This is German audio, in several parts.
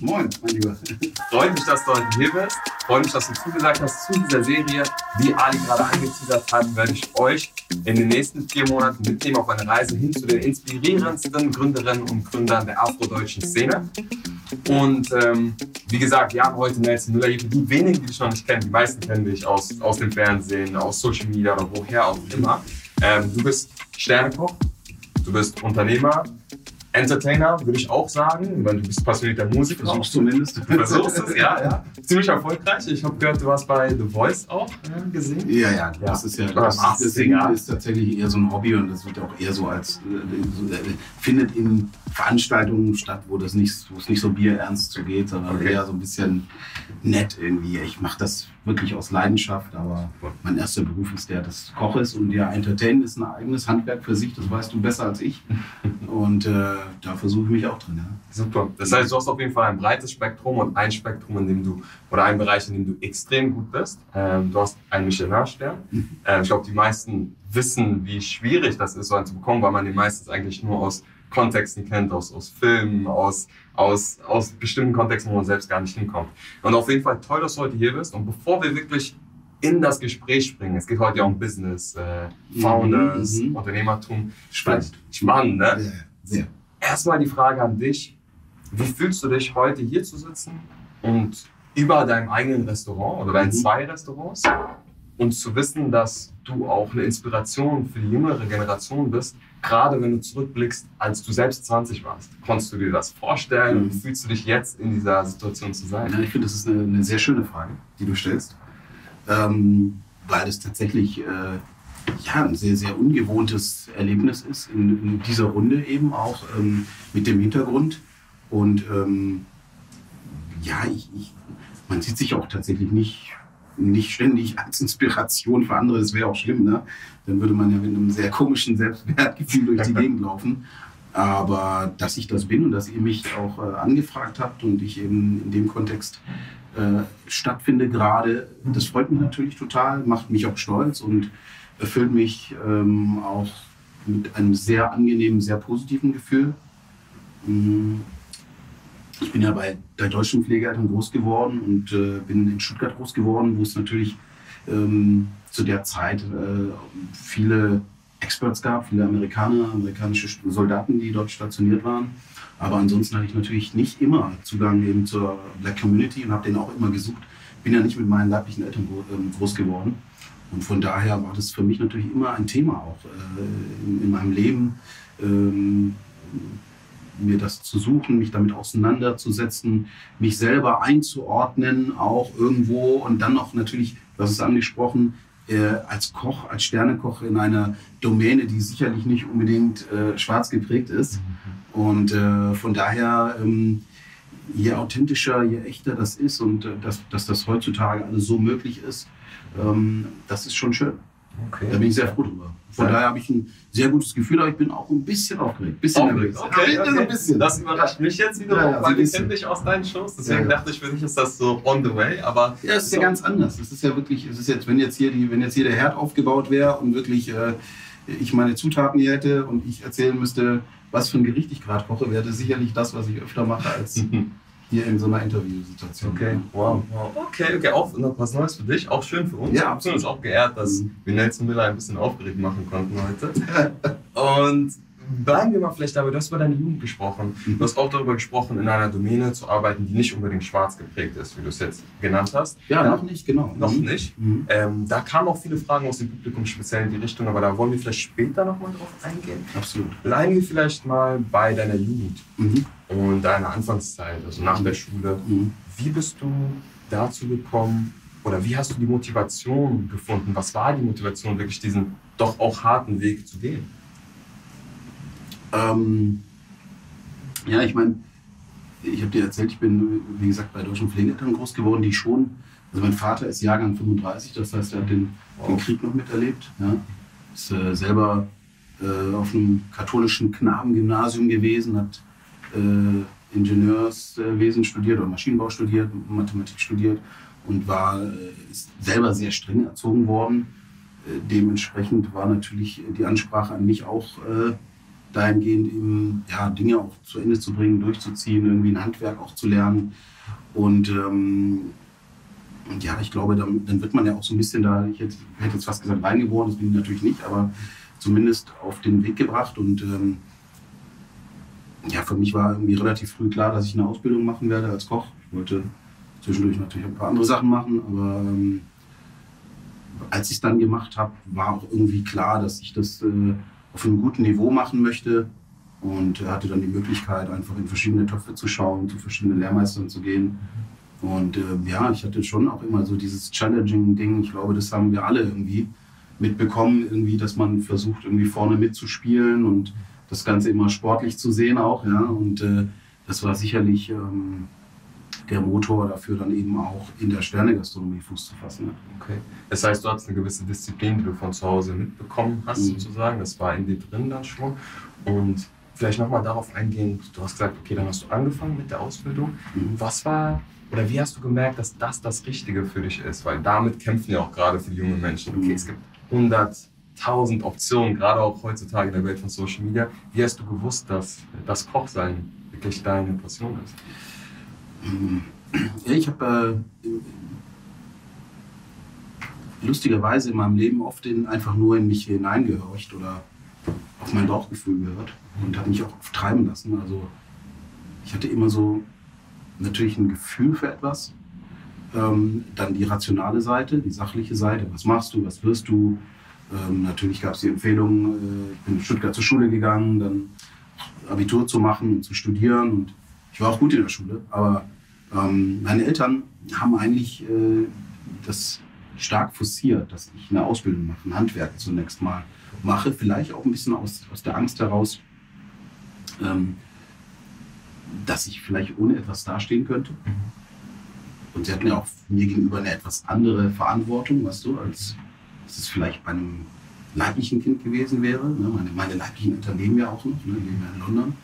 Moin, mein Lieber. Freut mich, dass du heute hier bist. Freut mich, dass du zugesagt hast zu dieser Serie. Wie Ali gerade angeteasert hat, werde ich euch in den nächsten vier Monaten mitnehmen auf eine Reise hin zu den inspirierendsten Gründerinnen und Gründern der afrodeutschen Szene. Und ähm, wie gesagt, wir haben heute Nelson Müller hier. Die wenigen, die dich noch nicht kennen, die meisten kennen dich aus, aus dem Fernsehen, aus Social Media oder woher auch immer. Ähm, du bist Sternekoch, du bist Unternehmer, Entertainer, würde ich auch sagen, weil du bist passionierter Musiker. Versuchst zumindest. Du versuchst es, ja, ja. Ziemlich erfolgreich. Ich habe gehört, du warst bei The Voice auch äh, gesehen. Ja, ja, das ist ja, das, das, ist tatsächlich eher so ein Hobby und das wird auch eher so als, äh, äh, findet in Veranstaltungen statt, wo, das nicht, wo es nicht so bierernst zugeht, sondern okay. eher so ein bisschen nett irgendwie. Ich mache das wirklich aus Leidenschaft, aber mein erster Beruf ist der des Koches und ja, Entertainen ist ein eigenes Handwerk für sich, das weißt du besser als ich. Und äh, da versuche ich mich auch drin. Ja. Super. Das heißt, du hast auf jeden Fall ein breites Spektrum und ein Spektrum, in dem du, oder ein Bereich, in dem du extrem gut bist. Ähm, du hast einen Michelin-Stern. Ähm, ich glaube, die meisten wissen, wie schwierig das ist, so einen zu bekommen, weil man den meistens eigentlich nur aus Kontexten kennt, aus, aus Filmen, aus, aus, aus bestimmten Kontexten, wo man selbst gar nicht hinkommt. Und auf jeden Fall toll, dass du heute hier bist. Und bevor wir wirklich in das Gespräch springen, es geht heute ja um Business, äh, Founders, mhm, mhm. Unternehmertum. Spannend. Spannend, ne? Ja, sehr. Erstmal die Frage an dich. Wie fühlst du dich heute hier zu sitzen und über deinem eigenen Restaurant oder deinen mhm. zwei Restaurants und zu wissen, dass du auch eine Inspiration für die jüngere Generation bist, gerade wenn du zurückblickst, als du selbst 20 warst. Konntest du dir das vorstellen mhm. und fühlst du dich jetzt in dieser Situation zu sein? Ja, ich finde, das ist eine, eine, sehr schöne Frage, die du stellst, ähm, weil es tatsächlich äh, ja, ein sehr, sehr ungewohntes Erlebnis ist, in, in dieser Runde eben auch ähm, mit dem Hintergrund. Und ähm, ja, ich, ich, man sieht sich auch tatsächlich nicht nicht ständig als Inspiration für andere, das wäre auch schlimm, ne? Dann würde man ja mit einem sehr komischen Selbstwertgefühl durch die Gegend laufen. Aber dass ich das bin und dass ihr mich auch äh, angefragt habt und ich eben in dem Kontext äh, stattfinde gerade, das freut mich natürlich total, macht mich auch stolz und erfüllt mich ähm, auch mit einem sehr angenehmen, sehr positiven Gefühl. Mhm ich bin ja bei der deutschen Pflegeeltern groß geworden und äh, bin in Stuttgart groß geworden, wo es natürlich ähm, zu der Zeit äh, viele Experts gab, viele Amerikaner, amerikanische Soldaten, die dort stationiert waren. Aber ansonsten hatte ich natürlich nicht immer Zugang eben zur Black Community und habe den auch immer gesucht. Bin ja nicht mit meinen leiblichen Eltern ähm, groß geworden. Und von daher war das für mich natürlich immer ein Thema auch äh, in, in, meinem Leben. Ähm, mir das zu suchen, mich damit auseinanderzusetzen, mich selber einzuordnen, auch irgendwo und dann noch natürlich, das ist angesprochen, äh, als Koch, als Sternekoch in einer Domäne, die sicherlich nicht unbedingt äh, schwarz geprägt ist. Mhm. Und äh, von daher, ähm, je authentischer, je echter das ist und äh, dass, dass das heutzutage alles so möglich ist, ähm, das ist schon schön. Okay. Da bin ich sehr froh drüber. Von ja. daher habe ich ein sehr gutes Gefühl, aber ich bin auch ein bisschen aufgeregt. Bisschen aufgeregt. Okay, okay. Ein bisschen. Das überrascht mich jetzt wiederum, ja, ja, weil ich kenne dich aus deinen Shows. Deswegen dachte ich, für dich ist das so on the way. Aber ja, es ist so. ja ganz anders. Es ist ja wirklich, es ist jetzt, wenn jetzt hier, die, wenn jetzt hier der Herd aufgebaut wäre und wirklich äh, ich meine Zutaten hier hätte und ich erzählen müsste, was für ein Gericht ich gerade koche, wäre das sicherlich das, was ich öfter mache als hier in so einer Interviewsituation. Okay, wow, wow. Okay, okay, auch noch was Neues für dich, auch schön für uns. Ja, absolut. Auch geehrt, dass mhm. wir Nelson Miller ein bisschen aufgeregt machen konnten heute. Und bleiben wir mal vielleicht dabei, du hast über deine Jugend gesprochen. Du hast auch darüber gesprochen, in einer Domäne zu arbeiten, die nicht unbedingt schwarz geprägt ist, wie du es jetzt genannt hast. Ja, da, noch nicht, genau. Noch mhm. nicht. Mhm. Ähm, da kamen auch viele Fragen aus dem Publikum speziell in die Richtung, aber da wollen wir vielleicht später nochmal drauf eingehen. Absolut. Bleiben wir vielleicht mal bei deiner Jugend mhm. und deiner Anfangszeit, also nach der Schule. Mhm. Wie bist du dazu gekommen, oder wie hast du die Motivation gefunden? Was war die Motivation, wirklich diesen doch auch harten Weg zu gehen? Ähm, ja, ich meine, ich habe dir erzählt, ich bin, wie gesagt, bei deutschen Pflegeeltern groß geworden, die schon, also mein Vater ist Jahrgang 35, das heißt, er hat den, den Krieg noch miterlebt. Ja. Ist äh, selber äh, auf einem katholischen Knabengymnasium gewesen, hat äh, Ingenieurswesen studiert oder Maschinenbau studiert, Mathematik studiert und war äh, ist selber sehr streng erzogen worden. Äh, dementsprechend war natürlich die Ansprache an mich auch äh, dahingehend eben ja, Dinge auch zu Ende zu bringen, durchzuziehen, irgendwie ein Handwerk auch zu lernen. Und ähm, ja, ich glaube, dann, dann, wird man ja auch so ein bisschen da, ich hätte, hätte jetzt fast gesagt, reingeboren, das bin ich natürlich nicht, aber zumindest auf den Weg gebracht. Und ähm, ja, für mich war irgendwie relativ früh klar, dass ich eine Ausbildung machen werde als Koch. Ich wollte zwischendurch natürlich ein paar andere Sachen machen, aber ähm, als ich es dann gemacht habe, war auch irgendwie klar, dass ich das äh, auf einem guten Niveau machen möchte und hatte dann die Möglichkeit, einfach in verschiedene Töpfe zu schauen, zu verschiedenen Lehrmeistern zu gehen. Und äh, ja, ich hatte schon auch immer so dieses Challenging-Ding. Ich glaube, das haben wir alle irgendwie mitbekommen, irgendwie, dass man versucht, irgendwie vorne mitzuspielen und das Ganze immer sportlich zu sehen auch. Ja? Und äh, das war sicherlich ähm, der Motor dafür, dann eben auch in der Sternegastronomie Fuß zu fassen. Ne? Okay. Das heißt, du hast eine gewisse Disziplin, die du von zu Hause mitbekommen hast, mhm. sozusagen. Das war in dir drin dann schon. Und vielleicht nochmal darauf eingehen, du hast gesagt, okay, dann hast du angefangen mit der Ausbildung. Mhm. Was war oder wie hast du gemerkt, dass das das Richtige für dich ist? Weil damit kämpfen ja auch gerade für junge Menschen. Okay, es gibt 100.000 Optionen, gerade auch heutzutage in der Welt von Social Media. Wie hast du gewusst, dass das Kochsein wirklich deine Passion ist? Ja, ich habe äh, lustigerweise in meinem Leben oft in, einfach nur in mich hineingehorcht oder auf mein Bauchgefühl gehört und habe mich auch treiben lassen. Also ich hatte immer so natürlich ein Gefühl für etwas, ähm, dann die rationale Seite, die sachliche Seite. Was machst du, was wirst du? Ähm, natürlich gab es die Empfehlung, äh, ich bin in Stuttgart zur Schule gegangen, dann Abitur zu machen und zu studieren. Und ich war auch gut in der Schule, aber ähm, meine Eltern haben eigentlich äh, das stark forciert, dass ich eine Ausbildung mache, ein Handwerk zunächst mal mache, vielleicht auch ein bisschen aus, aus der Angst heraus, ähm, dass ich vielleicht ohne etwas dastehen könnte. Und sie hatten ja auch mir gegenüber eine etwas andere Verantwortung, weißt du, als es vielleicht bei einem leiblichen Kind gewesen wäre. Ne? Meine, meine leiblichen Eltern leben ja auch noch, ne? in London.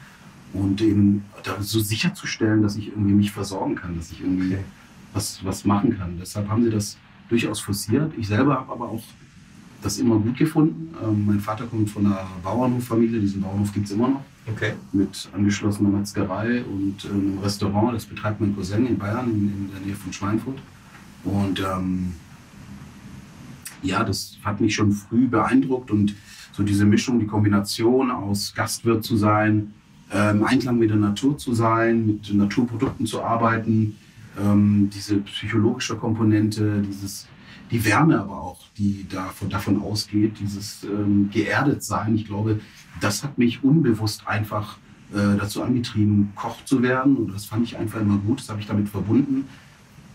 Und eben so sicherzustellen, dass ich irgendwie mich versorgen kann, dass ich irgendwie okay. was, was machen kann. Deshalb haben sie das durchaus forciert. Ich selber habe aber auch das immer gut gefunden. Ähm, mein Vater kommt von einer Bauernhoffamilie, diesen Bauernhof gibt es immer noch. Okay. Mit angeschlossener Metzgerei und äh, einem Restaurant. Das betreibt mein Cousin in Bayern, in, in der Nähe von Schweinfurt. Und ähm, ja, das hat mich schon früh beeindruckt und so diese Mischung, die Kombination aus Gastwirt zu sein, ähm, Einklang mit der Natur zu sein, mit Naturprodukten zu arbeiten, ähm, diese psychologische Komponente, dieses, die Wärme aber auch, die davon, davon ausgeht, dieses ähm, geerdet sein. Ich glaube, das hat mich unbewusst einfach äh, dazu angetrieben, Koch zu werden. Und das fand ich einfach immer gut. Das habe ich damit verbunden,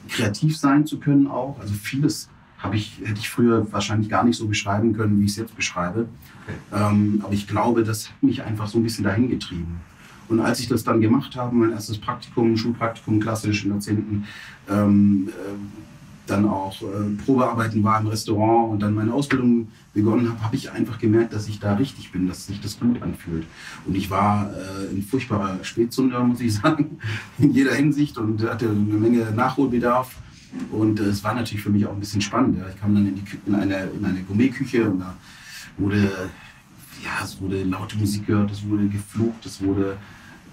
kreativ sein zu können auch. Also vieles habe ich, hätte ich früher wahrscheinlich gar nicht so beschreiben können, wie ich es jetzt beschreibe. Okay. Ähm, aber ich glaube, das hat mich einfach so ein bisschen dahin getrieben. Und als ich das dann gemacht habe, mein erstes Praktikum, Schulpraktikum klassisch in der 10. Ähm, äh, dann auch äh, Probearbeiten war im Restaurant und dann meine Ausbildung begonnen habe, habe ich einfach gemerkt, dass ich da richtig bin, dass sich das gut anfühlt. Und ich war äh, ein furchtbarer Spätzünder, muss ich sagen, in jeder Hinsicht und hatte eine Menge Nachholbedarf. Und äh, es war natürlich für mich auch ein bisschen spannend. Ja. Ich kam dann in, die, in eine, in eine Gourmetküche und da wurde, ja, es wurde laute Musik gehört, es wurde geflucht, es wurde,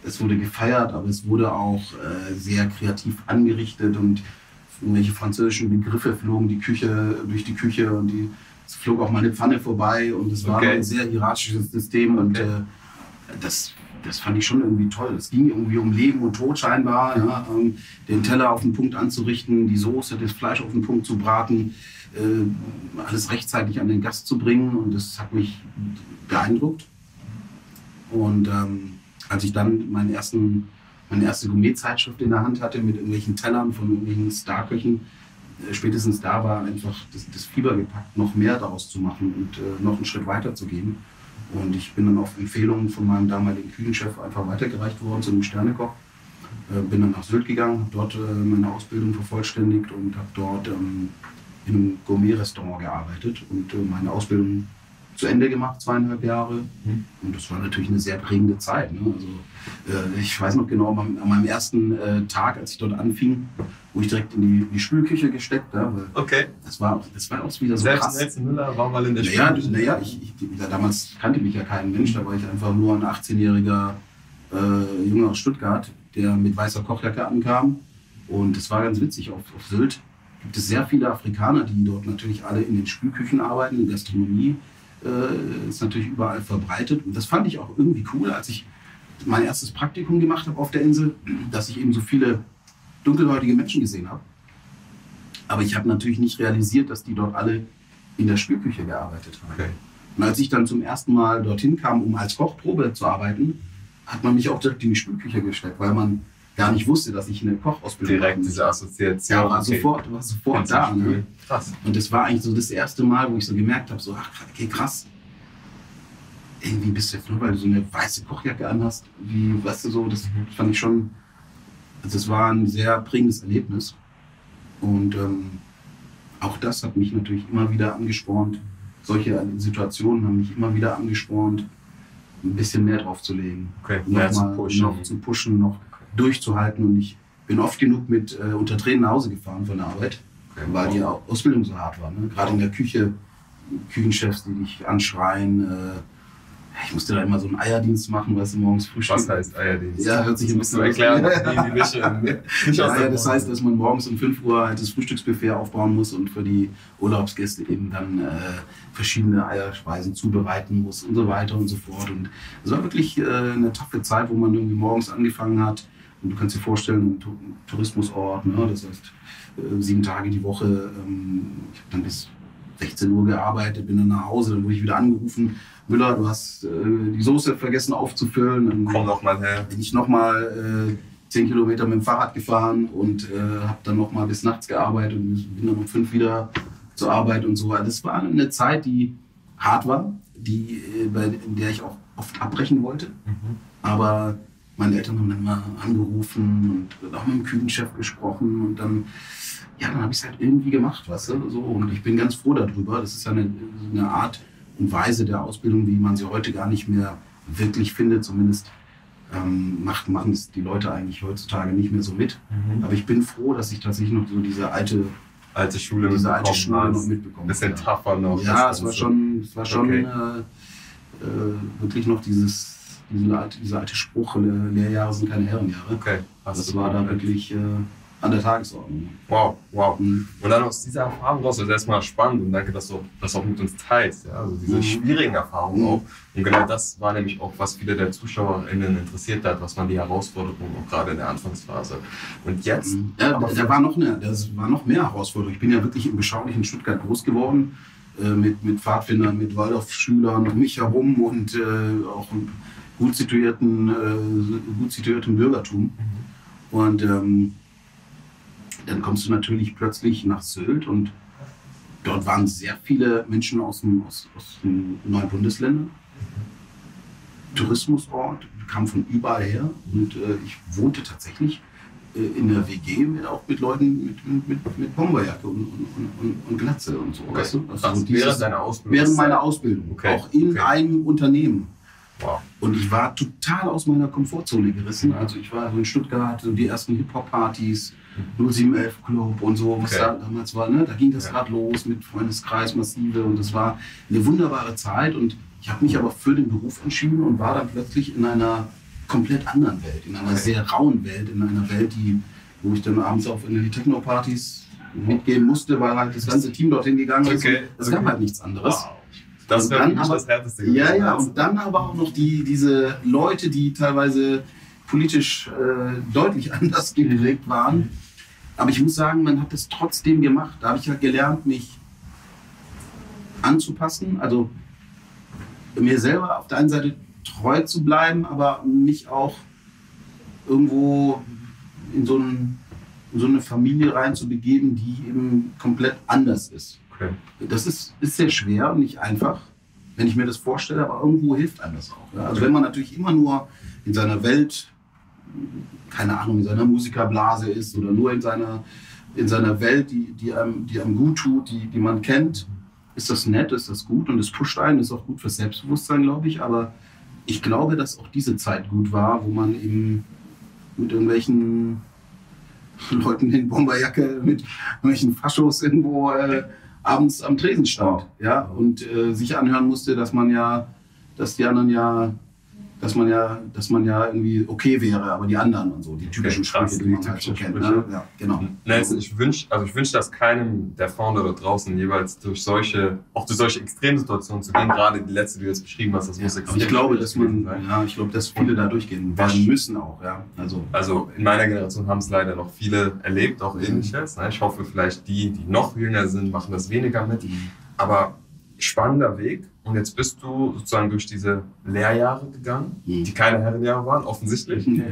es wurde gefeiert, aber es wurde auch äh, sehr kreativ angerichtet und irgendwelche französischen Begriffe flogen die Küche durch die Küche und die, es flog auch mal eine Pfanne vorbei und es war ein sehr hierarchisches System und äh, das, das fand ich schon irgendwie toll. Es ging irgendwie um Leben und Tod scheinbar, ja, ähm, den Teller auf den Punkt anzurichten, die Soße, das Fleisch auf den Punkt zu braten, äh, alles rechtzeitig an den Gast zu bringen und das hat mich beeindruckt. Und ähm, als ich dann meinen ersten meine erste Gourmet-Zeitschrift in der Hand hatte mit irgendwelchen Tellern von irgendwelchen Starköchen. Äh, spätestens da war einfach das, das, Fieber gepackt, noch mehr daraus zu machen und äh, noch einen Schritt weiter zu gehen. Und ich bin dann auf Empfehlungen von meinem damaligen Küchenchef einfach weitergereicht worden zu einem Sternekoch. Äh, bin dann nach Sylt gegangen, habe dort äh, meine Ausbildung vervollständigt und habe dort ähm, in einem Gourmet-Restaurant gearbeitet und äh, meine Ausbildung zu Ende gemacht, zweieinhalb Jahre. Und das war natürlich eine sehr prägende Zeit. Ne? Also, äh, ich weiß noch genau, an meinem ersten äh, Tag, als ich dort anfing, wo ich direkt in die, die Spülküche gesteckt habe. Okay. Das war, das war auch wieder so Selbst krass. Nelson Müller war mal in der Naja, Spülküche. naja ich, ich, ja, damals kannte mich ja kein Mensch, da war ich einfach nur ein 18-jähriger äh, Junge aus Stuttgart, der mit weißer Kochjacke ankam. Und es war ganz witzig, auf, auf Sylt gibt es sehr viele Afrikaner, die dort natürlich alle in den Spülküchen arbeiten, in Gastronomie äh, ist natürlich überall verbreitet. Und das fand ich auch irgendwie cool, als ich mein erstes Praktikum gemacht habe auf der Insel, dass ich eben so viele dunkelhäutige Menschen gesehen habe. Aber ich habe natürlich nicht realisiert, dass die dort alle in der Spülküche gearbeitet haben. Okay. Und als ich dann zum ersten Mal dorthin kam, um als Kochprobe zu arbeiten, hat man mich auch direkt in die Spülküche gesteckt, weil man gar nicht wusste, dass ich eine Kochausbildung Direkt diese. Assoziation. Ja, war okay. sofort, war sofort da. Ne? Krass. Und das war eigentlich so das erste Mal, wo ich so gemerkt habe, so, ach, okay, krass. Irgendwie bist du jetzt nur, weil du so eine weiße Kochjacke anhast, wie, weißt du so, das Mhm. fand ich schon, also das war ein sehr prägendes Erlebnis. Und ähm, auch das hat mich natürlich immer wieder angespornt. Solche Situationen haben mich immer wieder angespornt, ein bisschen mehr drauf zu legen. Okay. Noch, Mehr zu mal, pushen. noch zu pushen, noch durchzuhalten. Und ich bin oft genug mit äh, unter Tränen nach Hause gefahren von der Arbeit Okay. weil die Ausbildung so hart war. Ne? Gerade in der Küche, Küchenchefs, die dich anschreien. Äh, ich musste da immer so einen Eierdienst machen, weißt du, morgens Frühstück. Was heißt Eierdienst? Ja, hört sich das ein bisschen- erklären, die Mische nicht aus Ja, ja, das heißt, dass man morgens um 5 Uhr halt das Frühstücksbuffet aufbauen muss und für die Urlaubsgäste eben dann äh, verschiedene Eierspeisen zubereiten muss und so weiter und so fort. Und es war wirklich äh, eine taffe Zeit, wo man irgendwie morgens angefangen hat. Und du kannst dir vorstellen, ein Tourismusort, ne? das heißt äh, sieben Tage die Woche. Ähm, ich habe dann bis 16 Uhr gearbeitet, bin dann nach Hause, dann wurde ich wieder angerufen. Müller, du hast äh, die Soße vergessen aufzufüllen. Dann Komm noch mal her. bin ich nochmal äh, 10 Kilometer mit dem Fahrrad gefahren und äh, habe dann nochmal bis nachts gearbeitet und bin dann um fünf wieder zur Arbeit und so. Das war eine Zeit, die hart war, die, äh, bei, in der ich auch oft abbrechen wollte. Aber meine Eltern haben dann mal angerufen und auch mit dem Küchenchef gesprochen und dann, ja, dann habe ich es halt irgendwie gemacht, weißt du, so. Und ich bin ganz froh darüber. Das ist ja eine, eine Art und Weise der Ausbildung, wie man sie heute gar nicht mehr wirklich findet. Zumindest ähm, macht, machen es die Leute eigentlich heutzutage nicht mehr so mit. Aber ich bin froh, dass ich tatsächlich noch so diese alte, Alte Schule diese alte Schule noch mitbekommen Bisschen habe. tougher noch. Ja, es war schon, es war schon Okay. äh, äh, wirklich noch dieses, diese alte, dieser alte Spruch, Le- Lehrjahre sind keine Herrenjahre. Okay. Das du war da wirklich äh, an der Tagesordnung. Wow, wow. Mhm. Und dann aus dieser Erfahrung raus, das ist erstmal spannend und danke, dass du das auch mit uns teilst. Ja? Also diese Mhm. schwierigen Erfahrungen Mhm. auch. Und genau das war nämlich auch, was viele der ZuschauerInnen interessiert hat, was waren die Herausforderungen auch gerade in der Anfangsphase. Und jetzt, Mhm. Ja, aber da, da war noch eine, das war noch mehr Herausforderung. Ich bin ja wirklich im beschaulichen Stuttgart groß geworden, äh, mit, mit Pfadfindern, mit Waldorfschülern um mich herum und äh, auch gut situierten, äh, gut situierten Bürgertum. Und ähm, dann kommst du natürlich plötzlich nach Sylt und dort waren sehr viele Menschen aus, dem, aus, aus den neuen Bundesländern. Tourismusort, kam von überall her und äh, ich wohnte tatsächlich äh, in der WG mit, auch mit Leuten mit, mit, mit Bomberjacke und, und, und, und Glatze und so. Weißt du? Also während deiner Ausbildung. während meiner Ausbildung, Okay, auch in okay. einem Unternehmen. Wow. Und ich war total aus meiner Komfortzone gerissen. Also ich war so in Stuttgart, so die ersten Hip-Hop-Partys, 0711 Club und so, was Okay. da damals war. Ne? Da ging das Ja. gerade los mit Freundeskreis, Massive und das war eine wunderbare Zeit. Und ich habe mich aber für den Beruf entschieden und war dann plötzlich in einer komplett anderen Welt, in einer Okay. sehr rauen Welt, in einer Welt, die, wo ich dann abends auf in die Techno-Partys mitgehen musste, weil halt das ganze Team dorthin gegangen ist. Okay. Es gab halt nichts anderes. Wow. Das Und wäre dann aber- das Härteste Ja, gewesen. ja, Also, und dann aber auch noch die, diese Leute, die teilweise politisch äh, deutlich anders geprägt waren. Aber ich muss sagen, man hat es trotzdem gemacht. Da habe ich halt gelernt, mich anzupassen. Also mir selber auf der einen Seite treu zu bleiben, aber mich auch irgendwo in so, ein, in so eine Familie reinzubegeben, die eben komplett anders ist. Okay. Das ist, ist sehr schwer und nicht einfach, wenn ich mir das vorstelle, aber irgendwo hilft einem das auch. Ja? Also wenn man natürlich immer nur in seiner Welt, keine Ahnung, in seiner Musikerblase ist oder nur in seiner, in seiner Welt, die, die, einem, die einem gut tut, die, die man kennt, ist das nett, ist das gut und es pusht einen, ist auch gut fürs Selbstbewusstsein, glaube ich. Aber ich glaube, dass auch diese Zeit gut war, wo man eben mit irgendwelchen Leuten in Bomberjacke, mit irgendwelchen Faschos irgendwo äh, abends am Tresen stand. Ja? Und äh, sich anhören musste, dass man ja, dass die anderen ja dass man ja, dass man ja irgendwie okay wäre, aber die anderen und so, die typischen Okay, Sprüche, die man halt so kennt. Ne? Ja, genau. Nelson, ich wünsche also ich wünsch das keinem der Founder da draußen jeweils durch solche, auch durch solche Extremsituationen zu gehen. Gerade die letzte, die du jetzt beschrieben hast, das Ja, muss extrem ich glaube, dass man, sein. ja, ich glaube, dass viele da durchgehen werden müssen auch, ja. Also, Also in meiner Generation haben es leider noch viele erlebt, auch ähnliches. ne? Ich hoffe, vielleicht die, die noch jünger sind, machen das weniger mit. Aber spannender Weg. Und jetzt bist du sozusagen durch diese Lehrjahre gegangen, Mhm. die keine Herrenjahre waren, offensichtlich. ja,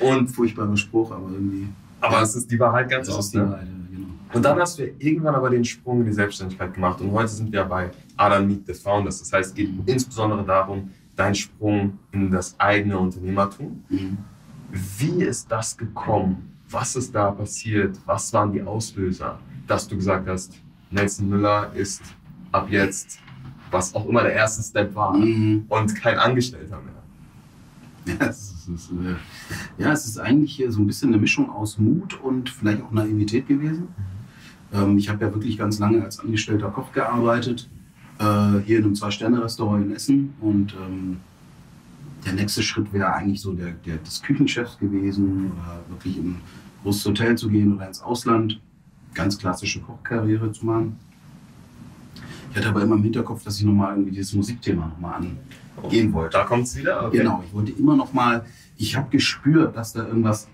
Und, furchtbarer Spruch, aber irgendwie. aber es ist die Wahrheit ganz das aus. Ne? Wahrheit, genau. Und dann hast du ja irgendwann aber den Sprung in die Selbstständigkeit gemacht. Und heute sind wir ja bei Adam Meet the Founders. Das heißt, es geht insbesondere darum, dein Sprung in das eigene Unternehmertum. Mhm. Wie ist das gekommen? Was ist da passiert? Was waren die Auslöser, dass du gesagt hast, Nelson Müller ist ab jetzt, was auch immer der erste Step war, Mhm. und kein Angestellter mehr? Ja, es ist, äh, ja, es ist eigentlich hier so ein bisschen eine Mischung aus Mut und vielleicht auch Naivität gewesen. Ähm, ich habe ja wirklich ganz lange als angestellter Koch gearbeitet, äh, hier in einem Zwei-Sterne-Restaurant in Essen. Und ähm, der nächste Schritt wäre eigentlich so der, der des Küchenchefs gewesen oder wirklich in ein großes Hotel zu gehen oder ins Ausland. Ganz klassische Kochkarriere zu machen. Ich hatte aber immer im Hinterkopf, dass ich nochmal irgendwie dieses Musikthema nochmal angehen wollte. Da kommt es wieder? Okay. Genau, ich wollte immer noch mal, ich habe gespürt, dass da irgendwas,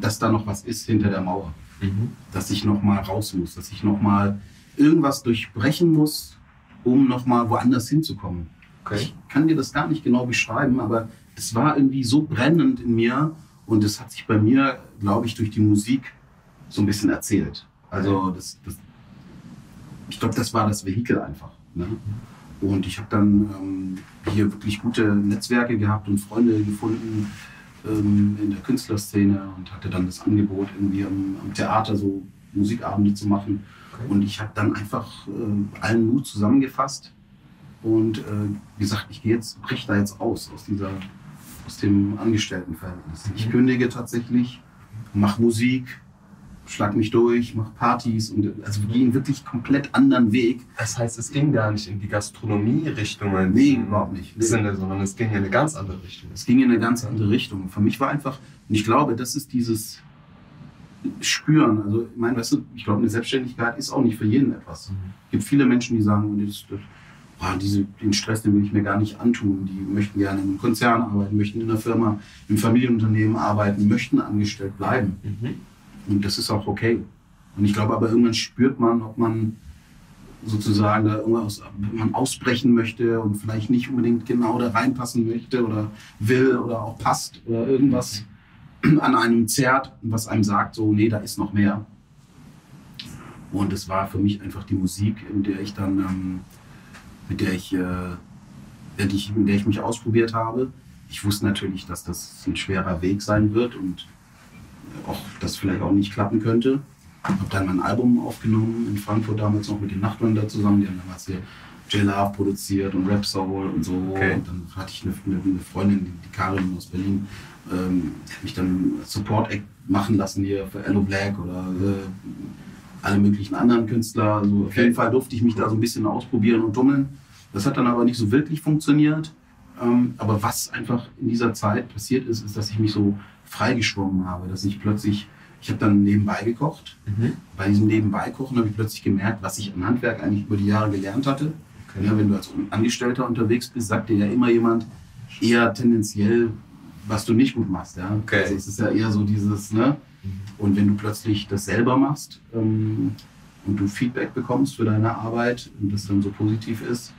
dass da noch was ist hinter der Mauer. Mhm. Dass ich noch mal raus muss, dass ich noch mal irgendwas durchbrechen muss, um noch mal woanders hinzukommen. Okay. Ich kann dir das gar nicht genau beschreiben, aber es war irgendwie so brennend in mir und es hat sich bei mir, glaube ich, durch die Musik so ein bisschen erzählt. Also das, das, ich glaube, das war das Vehikel einfach. Ne? Und ich habe dann ähm, hier wirklich gute Netzwerke gehabt und Freunde gefunden ähm, in der Künstlerszene und hatte dann das Angebot, irgendwie am, am Theater so Musikabende zu machen. Okay. Und ich habe dann einfach äh, allen Mut zusammengefasst und äh, gesagt, ich gehe jetzt, brich da jetzt aus, aus dieser, aus dem Angestelltenverhältnis. Ich Mhm. kündige tatsächlich, mache Musik, schlag mich durch, mache Partys und also wir gehen wirklich komplett anderen Weg. Das heißt, es ging gar nicht in die Gastronomie-Richtung in Nee, überhaupt nicht. Nee. Sinne, sondern es ging in eine ganz andere Richtung. Es ging in eine ganz andere Richtung. Für mich war einfach, und ich glaube, das ist dieses Spüren. Also, ich meine, weißt du, ich glaube, eine Selbstständigkeit ist auch nicht für jeden etwas. Es gibt viele Menschen, die sagen, oh, das, das, boah, diese, den Stress, den will ich mir gar nicht antun. Die möchten gerne in einem Konzern arbeiten, möchten in einer Firma, im Familienunternehmen arbeiten, möchten angestellt bleiben. Mhm. Und das ist auch okay. Und ich glaube aber, irgendwann spürt man, ob man sozusagen da irgendwas man ausbrechen möchte und vielleicht nicht unbedingt genau da reinpassen möchte oder will oder auch passt oder irgendwas an einem zerrt, was einem sagt, so, nee, da ist noch mehr. Und es war für mich einfach die Musik, in der ich dann, ähm, mit der ich, äh, in der ich mich ausprobiert habe. Ich wusste natürlich, dass das ein schwerer Weg sein wird und auch das vielleicht auch nicht klappen könnte. Habe dann mein Album aufgenommen in Frankfurt damals noch mit den Nachtwander zusammen. Die haben damals hier J-Love produziert und Rap Soul und so. Okay. Und dann hatte ich eine, eine, Freundin, die, Karin aus Berlin, ähm, die hat mich dann Support Act machen lassen hier für Ello Black oder äh, alle möglichen anderen Künstler. Also auf Okay. jeden Fall durfte ich mich da so ein bisschen ausprobieren und tummeln. Das hat dann aber nicht so wirklich funktioniert. Ähm, aber was einfach in dieser Zeit passiert ist, ist, dass ich mich so freigeschwommen habe, dass ich plötzlich, ich habe dann nebenbei gekocht. Mhm. Bei diesem Nebenbeikochen habe ich plötzlich gemerkt, was ich im Handwerk eigentlich über die Jahre gelernt hatte. Okay. Ja, wenn du als Angestellter unterwegs bist, sagt dir ja immer jemand eher tendenziell, was du nicht gut machst. Ja? Okay. Also es ist ja eher so dieses, ne? Mhm. Und wenn du plötzlich das selber machst ähm, und du Feedback bekommst für deine Arbeit und das dann so positiv ist,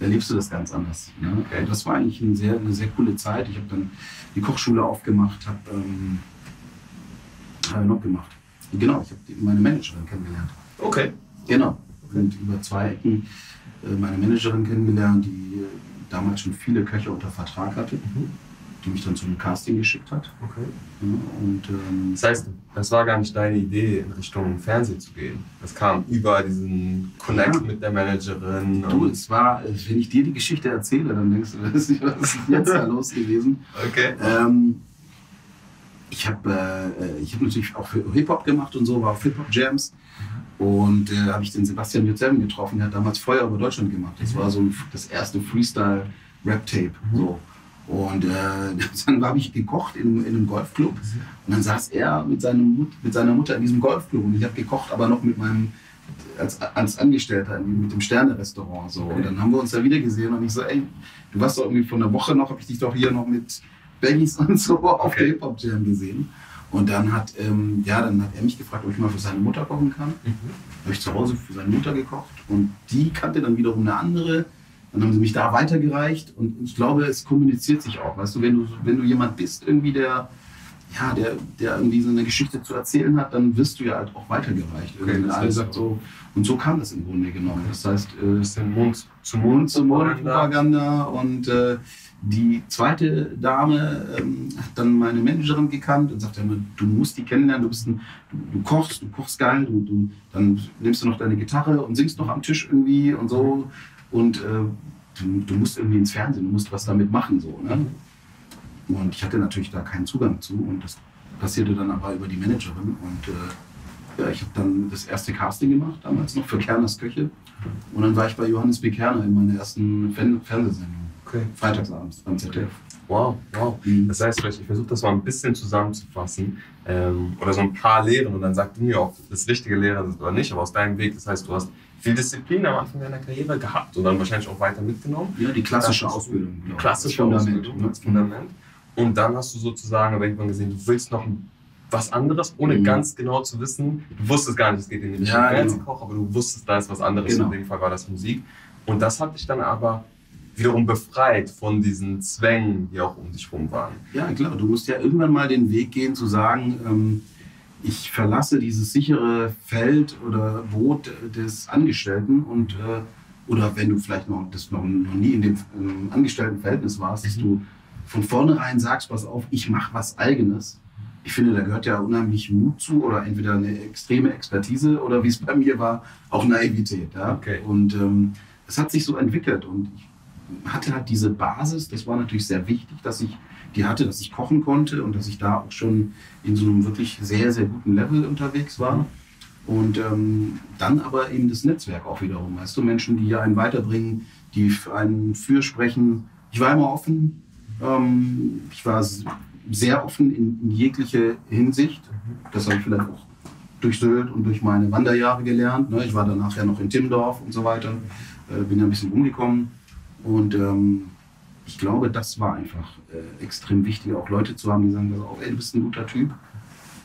erlebst du das ganz anders. Ne? Okay. Und das war eigentlich eine sehr, eine sehr coole Zeit. Ich habe dann die Kochschule aufgemacht, habe ähm, hab ich noch gemacht. Genau, ich habe meine Managerin kennengelernt. Okay. Genau. Und über zwei Ecken äh, meine Managerin kennengelernt, die äh, damals schon viele Köche unter Vertrag hatte. Mhm. Die mich dann zum Casting geschickt hat. Okay. Und ähm, Das heißt, das war gar nicht deine Idee, in Richtung Fernsehen zu gehen. Das kam über diesen Connect Ja. mit der Managerin. du, es war, äh, wenn ich dir die Geschichte erzähle, dann denkst du, was ist jetzt da los gewesen? okay. Ähm, ich habe äh, ich hab natürlich auch für Hip-Hop gemacht und so, war auf Hip-Hop-Jams. Und äh, habe ich den Sebastian Jutzelm getroffen, der hat damals Feuer über Deutschland gemacht. Das war so ein, das erste Freestyle-Rap-Tape. So. Und äh, dann habe ich gekocht in, in einem Golfclub. Und dann saß er mit, seinem mit seiner Mutter in diesem Golfclub. Und ich habe gekocht, aber noch mit meinem, als, als Angestellter, mit dem Sterne-Restaurant. So. Und dann haben wir uns da wieder gesehen und ich so, ey, du warst doch irgendwie vor einer Woche noch, habe ich dich doch hier noch mit Baggies und so auf Okay. der Hip-Hop-Jam gesehen. Und dann hat, ähm, ja, dann hat er mich gefragt, ob ich mal für seine Mutter kochen kann. Mhm. Habe ich zu Hause für seine Mutter gekocht und die kannte dann wiederum eine andere. Dann haben sie mich da weitergereicht und ich glaube, es kommuniziert sich auch. Weißt du, wenn du, wenn du jemand bist, irgendwie der, ja, der, der irgendwie so eine Geschichte zu erzählen hat, dann wirst du ja halt auch weitergereicht. Okay, das heißt sagt so. und so kam das im Grunde genommen. Das heißt, äh, bisschen Mund zu Mund, zu Mund Propaganda. Propaganda und äh, die zweite Dame ähm, hat dann meine Managerin gekannt und sagte immer, du musst die kennenlernen, du bist ein, du, du kochst, du kochst geil, du, du, dann nimmst du noch deine Gitarre und singst noch am Tisch irgendwie und so und äh, du, du musst irgendwie ins Fernsehen, du musst was damit machen so. Ne? Und ich hatte natürlich da keinen Zugang zu und das passierte dann aber über die Managerin und äh, ja, ich habe dann das erste Casting gemacht, damals noch für Kerners Köche. Und dann war ich bei Johannes B. Kerner in meiner ersten Fern Fernsehsendung. Okay. Freitagsabends beim ZDF. Wow, wow. Mhm. Das heißt, vielleicht, ich versuche das mal ein bisschen zusammenzufassen ähm, oder so ein paar Lehren und dann sag du mir, ob das richtige Lehre ist oder nicht, aber aus deinem Weg, das heißt, du hast viel Disziplin am Anfang deiner Karriere gehabt und dann wahrscheinlich auch weiter mitgenommen. Ja, die klassische Ausbildung. Genau. klassische Fundament, Ausbildung, ne? das Fundament. Und dann hast du sozusagen aber irgendwann gesehen, du willst noch was anderes, ohne Mhm. ganz genau zu wissen. Du wusstest gar nicht, es geht in die Richtung Ja, genau. Fernsehkoch, aber du wusstest, da ist was anderes. Genau. In dem Fall war das Musik. Und das hat dich dann aber wiederum befreit von diesen Zwängen, die auch um dich rum waren. Ja, klar. Du musst ja irgendwann mal den Weg gehen zu sagen, ähm, ich verlasse dieses sichere Feld oder Boot des Angestellten und äh, oder wenn du vielleicht noch, das noch, noch nie in dem ähm, Angestelltenverhältnis warst, dass Mhm. du von vornherein sagst, pass auf, ich mache was Eigenes. Ich finde, da gehört ja unheimlich Mut zu oder entweder eine extreme Expertise oder wie es bei mir war, auch Naivität. Ja? Okay. Und ähm, es hat sich so entwickelt und ich hatte halt diese Basis, das war natürlich sehr wichtig, dass ich die hatte, dass ich kochen konnte und dass ich da auch schon in so einem wirklich sehr, sehr guten Level unterwegs war. Und ähm, dann aber eben das Netzwerk auch wiederum, weißt du, Menschen, die einen weiterbringen, die einen fürsprechen. Ich war immer offen, ähm, ich war sehr offen in, in jegliche Hinsicht. Das habe ich vielleicht auch durch Sylt und durch meine Wanderjahre gelernt. Ne? Ich war danach ja noch in Timmendorf und so weiter, äh, bin ja ein bisschen rumgekommen. Und ähm, ich glaube, das war einfach äh, extrem wichtig, auch Leute zu haben, die sagen, auf, ey, du bist ein guter Typ.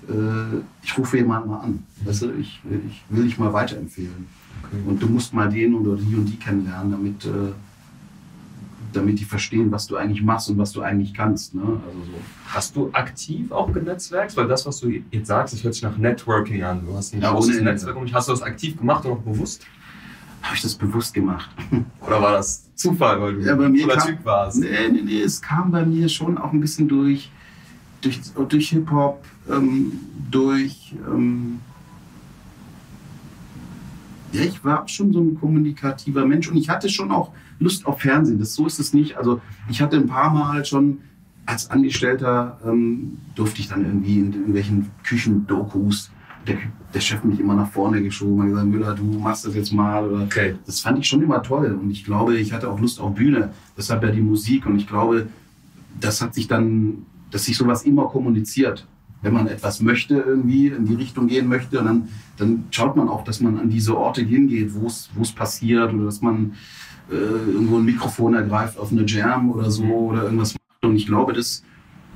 Äh, ich rufe jemanden mal an. Weißt du, ich, ich will dich mal weiterempfehlen. Und du musst mal den oder die und die kennenlernen, damit, äh, damit die verstehen, was du eigentlich machst und was du eigentlich kannst. Ne? Also so. Hast du aktiv auch genetzwerkt? Weil das, was du jetzt sagst, das hört sich nach Networking an. Du hast ein Ja, großes Ende. Netzwerk. Hast du das aktiv gemacht und auch bewusst? Habe ich das bewusst gemacht? Oder war das Zufall, weil du Ja, bei ein cooler Typ warst? Nee, nee, nee, es kam bei mir schon auch ein bisschen durch, durch, durch Hip-Hop, ähm, durch. Ähm, ja, ich war schon so ein kommunikativer Mensch und ich hatte schon auch Lust auf Fernsehen. Das, so ist es nicht. Also, ich hatte ein paar Mal schon als Angestellter, ähm, durfte ich dann irgendwie in irgendwelchen Küchendokus. Der, der Chef mich immer nach vorne geschoben, hat gesagt, Müller, du machst das jetzt mal. Oder Okay. das fand ich schon immer toll und ich glaube, ich hatte auch Lust auf Bühne. Deshalb ja die Musik und ich glaube, das hat sich dann, dass sich sowas immer kommuniziert. Wenn man etwas möchte, irgendwie in die Richtung gehen möchte, dann, dann schaut man auch, dass man an diese Orte hingeht, wo es wo es passiert oder dass man äh, irgendwo ein Mikrofon ergreift auf eine Jam oder so oder irgendwas macht. Und ich glaube, das,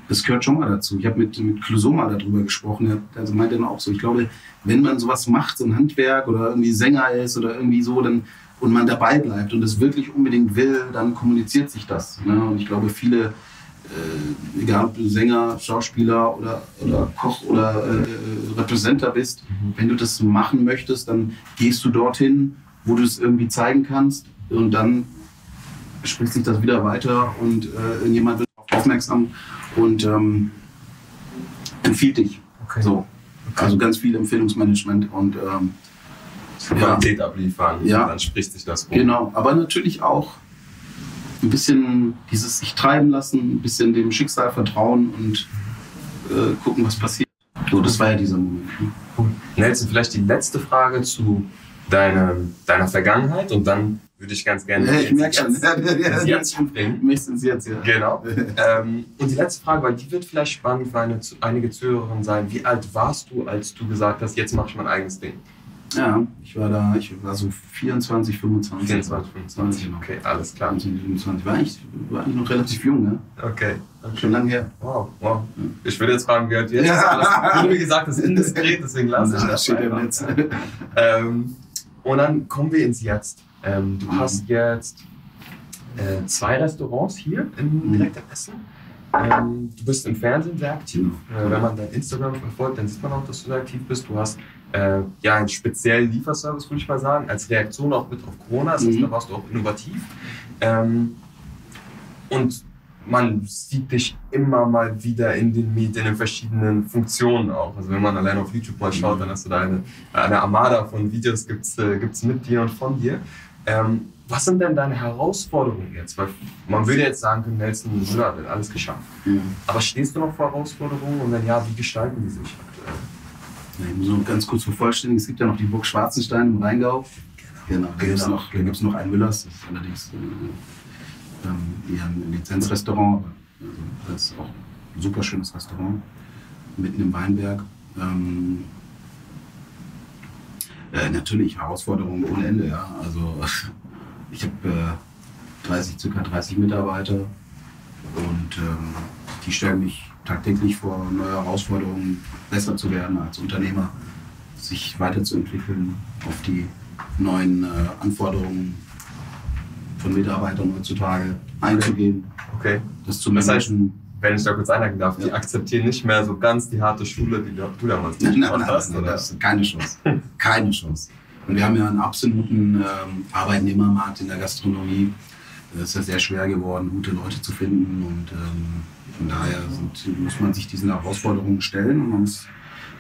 das gehört schon mal dazu. Ich habe mit, mit mal darüber gesprochen. Er also meinte dann auch so, ich glaube, wenn man sowas macht, so ein Handwerk oder irgendwie Sänger ist oder irgendwie so, dann und man dabei bleibt und es wirklich unbedingt will, dann kommuniziert sich das. Ne? Und ich glaube, viele, äh, egal ob du Sänger, Schauspieler oder, oder Koch oder äh, Repräsenter bist, wenn du das machen möchtest, dann gehst du dorthin, wo du es irgendwie zeigen kannst und dann spricht sich das wieder weiter und äh, jemand wird aufmerksam und ähm, empfiehlt dich. Okay. So. Also ganz viel Empfehlungsmanagement und ähm, Qualität abliefern. Ja. Dann spricht sich das rum. Genau, aber natürlich auch ein bisschen dieses sich treiben lassen, ein bisschen dem Schicksal vertrauen und äh, gucken, was passiert. So, das war ja dieser Moment. ne? Nelson, vielleicht die letzte Frage zu deiner, deiner Vergangenheit und dann würde ich ganz gerne Ja, ich ins merk schon. Jetzt- Ja, ins Jetzt springen. Nächstens jetzt, ja. Genau. ähm, und die letzte Frage, weil die wird vielleicht spannend für eine, einige Zuhörerinnen sein. Wie alt warst du, als du gesagt hast, jetzt mache ich mein eigenes Ding? Ja, ich war da, ich war so 24, 25. 24, 25. Genau. Okay, alles klar. 24, 25. War eigentlich, war eigentlich noch relativ jung, ne? Okay. Schon lange her. Wow, wow. Ich würde jetzt fragen, wie alt jetzt Ja. das wurde mir gesagt, das ist indiskret, deswegen lasse ich das steht im. Netz. Ähm, und dann kommen wir ins Jetzt. Ähm, du hast jetzt äh, zwei Restaurants hier in Mhm. direkt am Essen. Ähm, du bist im Fernsehen sehr aktiv. Genau. Äh, wenn man dein Instagram verfolgt, dann sieht man auch, dass du sehr aktiv bist. Du hast äh, ja einen speziellen Lieferservice, würde ich mal sagen, als Reaktion auch mit auf Corona. Das heißt, Mhm. da warst du auch innovativ. Ähm, und man sieht dich immer mal wieder in den Medien in verschiedenen Funktionen auch. Also wenn man allein auf YouTube mal schaut, dann hast du da eine, eine Armada von Videos gibt's, äh, gibt's mit dir und von dir. Ähm, was sind denn deine Herausforderungen jetzt? Weil man würde jetzt sagen können, Nelson Müller hat alles geschafft. Ja. Aber stehst du noch vor Herausforderungen und wenn ja, wie gestalten die sich aktuell? Ja, Ich muss noch ganz kurz vervollständigen, es gibt ja noch die Burg Schwarzenstein im Rheingau. Genau, da gibt es Genau. noch, da gibt's noch ein Müllers, das ist allerdings äh, ähm, eher ein Lizenzrestaurant, aber also, das ist auch ein super schönes Restaurant, mitten im Weinberg. Ähm, äh, natürlich Herausforderungen ohne Ende, ja. Also ich habe äh, 30, circa 30 Mitarbeiter und ähm, die stellen mich tagtäglich vor neue Herausforderungen, besser zu werden als Unternehmer, sich weiterzuentwickeln, auf die neuen äh, Anforderungen von Mitarbeitern heutzutage einzugehen, Okay. das zu managen. Wenn ich da kurz einhaken darf, die Ja. akzeptieren nicht mehr so ganz die harte Schule, die du damals Nein, nein, nein, hast, nein, ist keine Chance. Keine Chance. Und wir haben ja einen absoluten ähm, Arbeitnehmermarkt in der Gastronomie. Es ist ja sehr schwer geworden, gute Leute zu finden. Und ähm, von daher sind, muss man sich diesen Herausforderungen stellen und man muss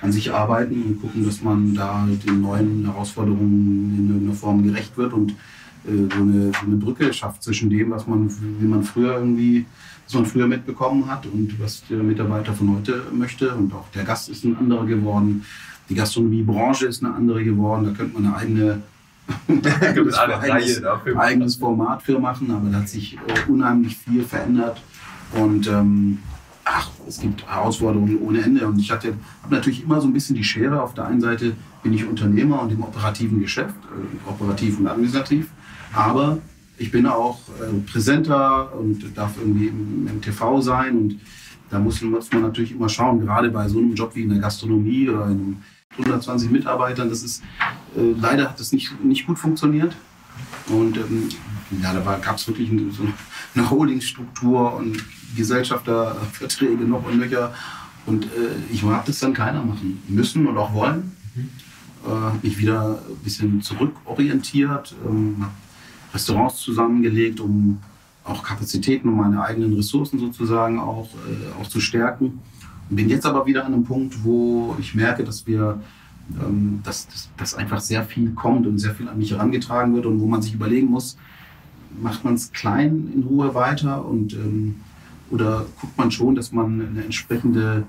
an sich arbeiten und gucken, dass man da den neuen Herausforderungen in irgendeiner Form gerecht wird und äh, so, eine, so eine Brücke schafft zwischen dem, was man, wie man früher irgendwie, was man früher mitbekommen hat und was der Mitarbeiter von heute möchte. Und auch der Gast ist ein anderer geworden. Die Gastronomiebranche ist eine andere geworden. Da könnte man eine eigene eigenes, dafür. eigenes Format für machen, aber da hat sich äh, unheimlich viel verändert. Und ähm, ach, es gibt Herausforderungen ohne Ende. Und ich hatte habe natürlich immer so ein bisschen die Schere. Auf der einen Seite bin ich Unternehmer und im operativen Geschäft, äh, operativ und administrativ. Aber ich bin auch äh, präsenter und darf irgendwie im, im TV sein. Und da muss, muss man natürlich immer schauen, gerade bei so einem Job wie in der Gastronomie oder in einem 120 Mitarbeitern, das ist, äh, leider hat das nicht, nicht gut funktioniert. Und ähm, ja, da gab es wirklich eine, so eine Holdingstruktur und Gesellschafterverträge noch und nöcher. Und äh, ich habe das dann keiner machen müssen und auch wollen. Äh, hab mich wieder ein bisschen zurückorientiert, ähm, Restaurants zusammengelegt, um auch Kapazitäten und meine eigenen Ressourcen sozusagen auch, äh, auch zu stärken. Bin jetzt aber wieder an einem Punkt, wo ich merke, dass wir ähm, dass, dass, dass einfach sehr viel kommt und sehr viel an mich herangetragen wird und wo man sich überlegen muss, macht man es klein in Ruhe weiter und ähm, oder guckt man schon, dass man eine entsprechende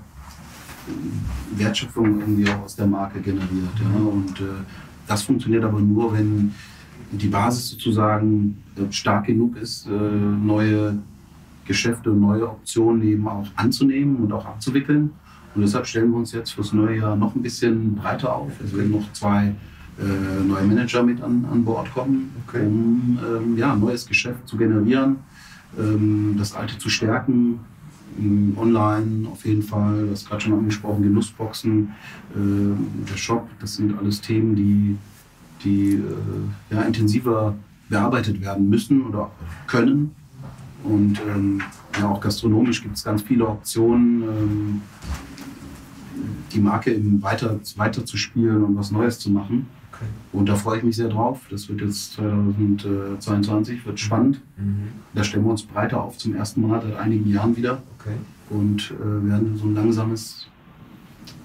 äh, Wertschöpfung irgendwie auch aus der Marke generiert. Ja? Und äh, das funktioniert aber nur, wenn die Basis sozusagen äh, stark genug ist, äh, neue Geschäfte und neue Optionen eben auch anzunehmen und auch abzuwickeln. Und deshalb stellen wir uns jetzt fürs neue Jahr noch ein bisschen breiter auf. Es werden noch zwei äh, neue Manager mit an, an Bord kommen, Okay. um ähm, ja, neues Geschäft zu generieren, ähm, das alte zu stärken. Ähm, Online auf jeden Fall, das gerade schon angesprochen, Genussboxen, äh, der Shop, das sind alles Themen, die, die äh, ja, intensiver bearbeitet werden müssen oder können. Und ähm, ja, auch gastronomisch gibt es ganz viele Optionen, ähm, die Marke eben weiter, weiter zu spielen und was Neues zu machen. Okay. Und da freue ich mich sehr drauf. Das wird jetzt 2022, wird spannend. Mhm. Da stellen wir uns breiter auf zum ersten Mal seit einigen Jahren wieder. Okay. Und äh, werden so ein langsames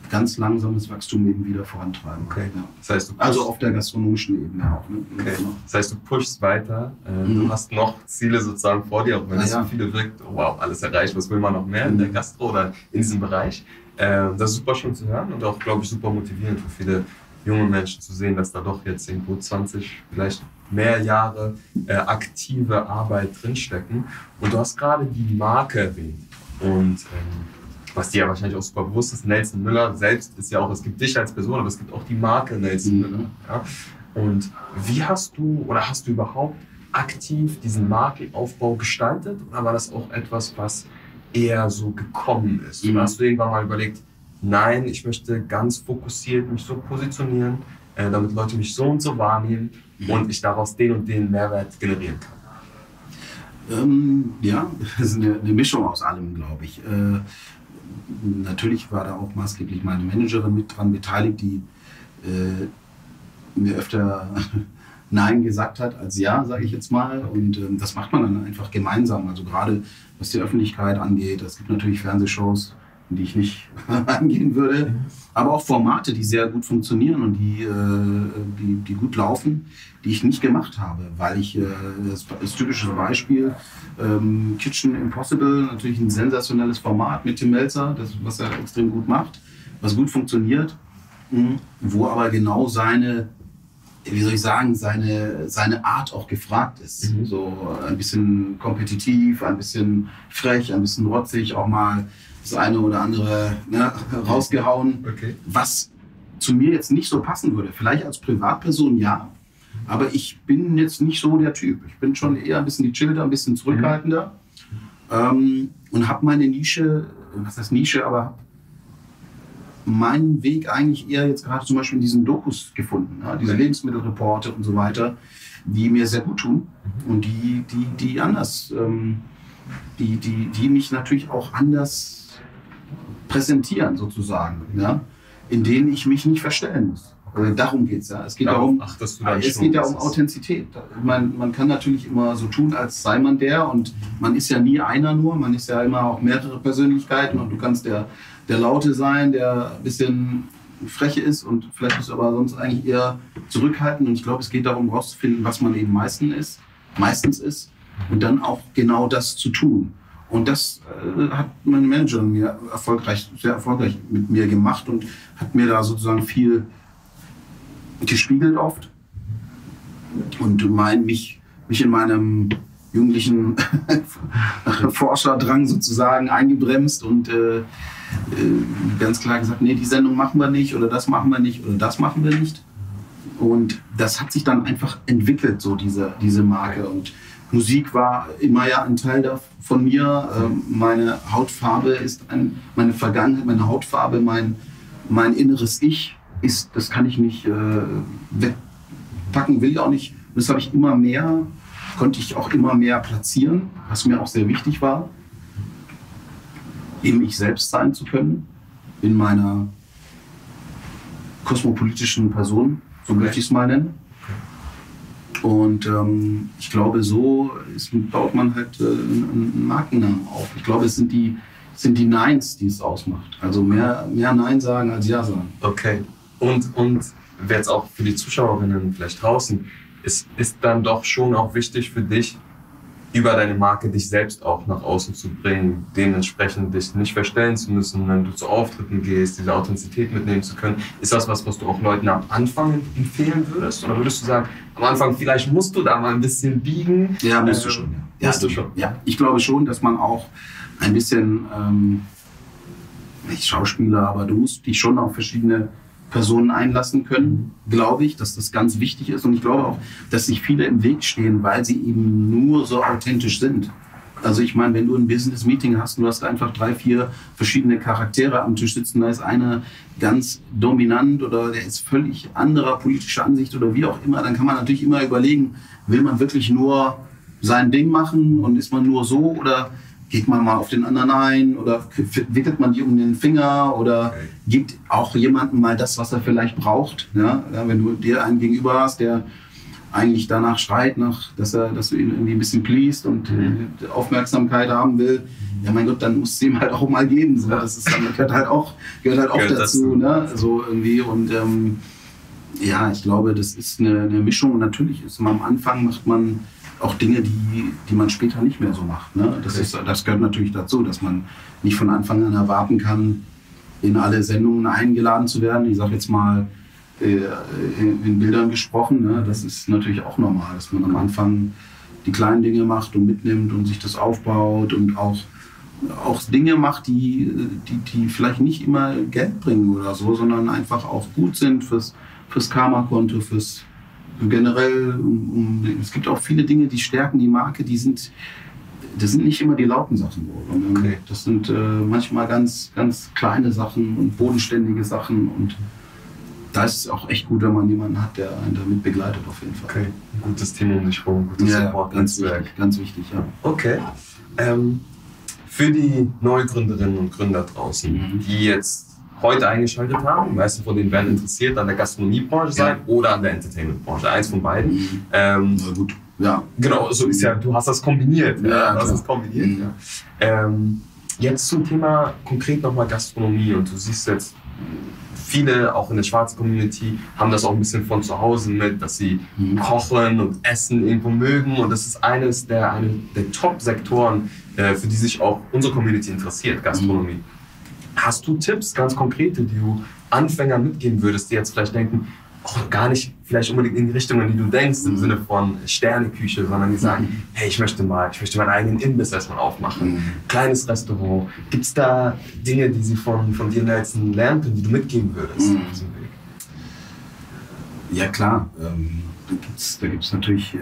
ganz langsames Wachstum eben wieder vorantreiben. Okay. Ja. Das heißt, also auf der gastronomischen Ebene auch. Ne? Okay. Genau. Das heißt, du pushst weiter, äh, mhm. du hast noch Ziele sozusagen vor dir, auch wenn es ja. so viele wirkt, oh, wow, alles erreicht, was will man noch mehr mhm. in der Gastro oder in diesem Bereich. Äh, das ist super schön zu hören und auch, glaube ich, super motivierend für viele junge Menschen zu sehen, dass da doch jetzt irgendwo 20, vielleicht mehr Jahre äh, aktive Arbeit drinstecken. Und du hast gerade die Marke erwähnt. Und ähm, was dir ja wahrscheinlich auch super bewusst ist, Nelson Müller selbst ist ja auch, es gibt dich als Person, aber es gibt auch die Marke Nelson mhm. Müller. Ja? Und wie hast du oder hast du überhaupt aktiv diesen Markenaufbau gestaltet oder war das auch etwas, was eher so gekommen ist? Mhm. Oder hast du irgendwann mal überlegt, nein, ich möchte ganz fokussiert mich so positionieren, äh, damit Leute mich so und so wahrnehmen mhm. und ich daraus den und den Mehrwert generieren kann? Ähm, ja, das ist eine, eine, Mischung aus allem, glaube ich. Äh, natürlich war da auch maßgeblich meine Managerin mit dran beteiligt, die äh, mir öfter Nein gesagt hat als Ja, sage ich jetzt mal. Und ähm, das macht man dann einfach gemeinsam. Also gerade was die Öffentlichkeit angeht. Es gibt natürlich Fernsehshows, die ich nicht eingehen würde. Aber auch Formate, die sehr gut funktionieren und die, äh, die, die, gut laufen, die ich nicht gemacht habe, weil ich, äh, das, das typische Beispiel, ähm, Kitchen Impossible, natürlich ein sensationelles Format mit Tim Melzer, das, was er extrem gut macht, was gut funktioniert, mh, wo aber genau seine wie soll ich sagen, seine, seine Art auch gefragt ist. Mhm. So ein bisschen kompetitiv, ein bisschen frech, ein bisschen rotzig, auch mal das eine oder andere ne, rausgehauen, okay. was zu mir jetzt nicht so passen würde. Vielleicht als Privatperson ja, aber ich bin jetzt nicht so der Typ. Ich bin schon eher ein bisschen gechillter, ein bisschen zurückhaltender mhm. ähm, und habe meine Nische, was heißt Nische, aber meinen Weg eigentlich eher jetzt gerade zum Beispiel in diesen Dokus gefunden, ja, diese Lebensmittelreporte und so weiter, die mir sehr gut tun mhm. und die, die, die anders, ähm, die, die, die mich natürlich auch anders präsentieren sozusagen, ja, in denen ich mich nicht verstellen muss. Also darum geht es ja. Es geht, darum, es geht ja um Authentizität. Man, man kann natürlich immer so tun, als sei man der und man ist ja nie einer nur, man ist ja immer auch mehrere Persönlichkeiten und du kannst der der Laute sein, der ein bisschen freche ist und vielleicht bist du aber sonst eigentlich eher zurückhaltend. Und ich glaube, es geht darum, herauszufinden, was man eben meistens ist, meistens ist und dann auch genau das zu tun. Und das äh, hat meine Managerin mir erfolgreich, sehr erfolgreich mit mir gemacht und hat mir da sozusagen viel gespiegelt oft und mein, mich, mich in meinem jugendlichen Forscherdrang sozusagen eingebremst und äh, äh, ganz klar gesagt, nee, die Sendung machen wir nicht oder das machen wir nicht oder das machen wir nicht. Und das hat sich dann einfach entwickelt, so diese, diese Marke. Und Musik war immer ja ein Teil von mir. Ähm, meine Hautfarbe ist ein, meine Vergangenheit, meine Hautfarbe, mein, mein inneres Ich ist, das kann ich nicht äh, wegpacken, will ich auch nicht. Das habe ich immer mehr, konnte ich auch immer mehr platzieren, was mir auch sehr wichtig war eben ich selbst sein zu können, in meiner kosmopolitischen Person, so okay. möchte ich es mal nennen. Und ähm, ich glaube, so ist, baut man halt äh, einen Markennamen auf. Ich glaube, es sind die, sind die Neins, die es ausmacht. Also mehr, mehr Nein sagen als Ja sagen. Okay. Und, und jetzt auch für die Zuschauerinnen vielleicht draußen, ist, ist dann doch schon auch wichtig für dich, über deine Marke dich selbst auch nach außen zu bringen, dementsprechend dich nicht verstellen zu müssen, wenn du zu Auftritten gehst, diese Authentizität mitnehmen zu können. Ist das was, was du auch Leuten am Anfang empfehlen würdest? Oder würdest du sagen, am Anfang vielleicht musst du da mal ein bisschen biegen? Ja, musst du schon. Ja. Musst du schon. Ja, ich glaube schon, dass man auch ein bisschen, ähm, nicht Schauspieler, aber du musst dich schon auf verschiedene Personen einlassen können, glaube ich, dass das ganz wichtig ist. Und ich glaube auch, dass sich viele im Weg stehen, weil sie eben nur so authentisch sind. Also ich meine, wenn du ein Business-Meeting hast und du hast einfach drei, vier verschiedene Charaktere am Tisch sitzen, da ist einer ganz dominant oder der ist völlig anderer politischer Ansicht oder wie auch immer, dann kann man natürlich immer überlegen, will man wirklich nur sein Ding machen und ist man nur so oder geht man mal auf den anderen ein oder wickelt man die um den Finger oder okay. gibt auch jemandem mal das, was er vielleicht braucht. Ja? ja wenn du dir einen gegenüber hast, der eigentlich danach schreit, nach, dass, er, dass du ihn irgendwie ein bisschen pleased und mhm. Aufmerksamkeit haben will, ja mein Gott, dann musst du ihm halt auch mal geben. So. Das ist, dann gehört halt auch, gehört halt auch gehört dazu. Ne? So irgendwie. Und ähm, ja, ich glaube, das ist eine, eine Mischung. Und natürlich ist man am Anfang macht man auch Dinge, die, die man später nicht mehr so macht. Ne? Das, ist, das gehört natürlich dazu, dass man nicht von Anfang an erwarten kann, in alle Sendungen eingeladen zu werden. Ich sage jetzt mal äh, in Bildern gesprochen. Ne? Das ist natürlich auch normal, dass man am Anfang die kleinen Dinge macht und mitnimmt und sich das aufbaut und auch, auch Dinge macht, die, die, die vielleicht nicht immer Geld bringen oder so, sondern einfach auch gut sind fürs, fürs Karma-Konto, fürs generell. Um, um, es gibt auch viele Dinge, die stärken die Marke, die sind das sind nicht immer die lauten Sachen. Okay. Das sind äh, manchmal ganz, ganz kleine Sachen und bodenständige Sachen und da ist es auch echt gut, wenn man jemanden hat, der einen damit begleitet, auf jeden Fall. Okay, ein gutes Team um dich herum, gutes ja, Support ganz wichtig, ganz wichtig, ja. Okay. Ähm, für die Neugründerinnen und Gründer draußen, mhm. die jetzt heute eingeschaltet haben, meisten von denen werden interessiert an der Gastronomiebranche sein ja. oder an der Entertainmentbranche, eins von beiden. Mhm. Ähm, Na gut, ja. Genau, so ist ja, du hast das kombiniert. Ja, ja du hast das kombiniert, mhm. ja. Ähm, jetzt zum Thema konkret nochmal Gastronomie und du siehst jetzt viele, auch in der schwarzen Community, haben das auch ein bisschen von zu Hause mit, dass sie mhm. kochen und essen irgendwo mögen. Und das ist eines der, eine der Top-Sektoren, äh, für die sich auch unsere Community interessiert, Gastronomie. Mhm. Hast du Tipps, ganz konkrete, die du Anfängern mitgeben würdest, die jetzt vielleicht denken, auch gar nicht vielleicht unbedingt in die Richtung, in die du denkst, im Sinne von Sterneküche, sondern die sagen, mhm. hey, ich möchte mal, ich möchte meinen eigenen Imbiss erstmal aufmachen, mhm. kleines Restaurant. Gibt es da Dinge, die sie von, von dir jetzt lernen können, die du mitgeben würdest mhm. Ja klar, ähm, da gibt es natürlich äh,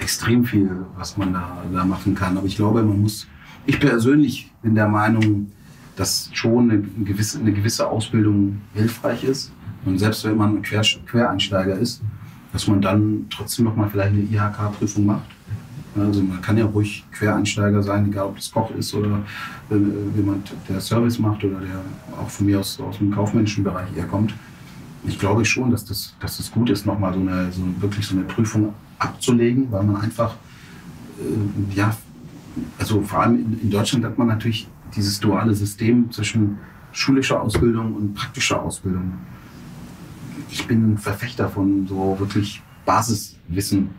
extrem viel, was man da, da machen kann. Aber ich glaube, man muss, ich persönlich bin der Meinung, dass schon eine gewisse, eine gewisse Ausbildung hilfreich ist und selbst wenn man Quer Quereinsteiger ist, dass man dann trotzdem noch mal vielleicht eine IHK-Prüfung macht. Also man kann ja ruhig Quereinsteiger sein, egal ob das Koch ist oder äh, jemand, der Service macht oder der auch von mir aus, aus dem kaufmännischen Bereich eher kommt. Ich glaube schon, dass das, dass das gut ist, nochmal so eine, so wirklich so eine Prüfung abzulegen, weil man einfach, äh, ja, also vor allem in, in Deutschland hat man natürlich dieses duale System zwischen schulischer Ausbildung und praktischer Ausbildung ich bin ein Verfechter von so wirklich Basiswissen,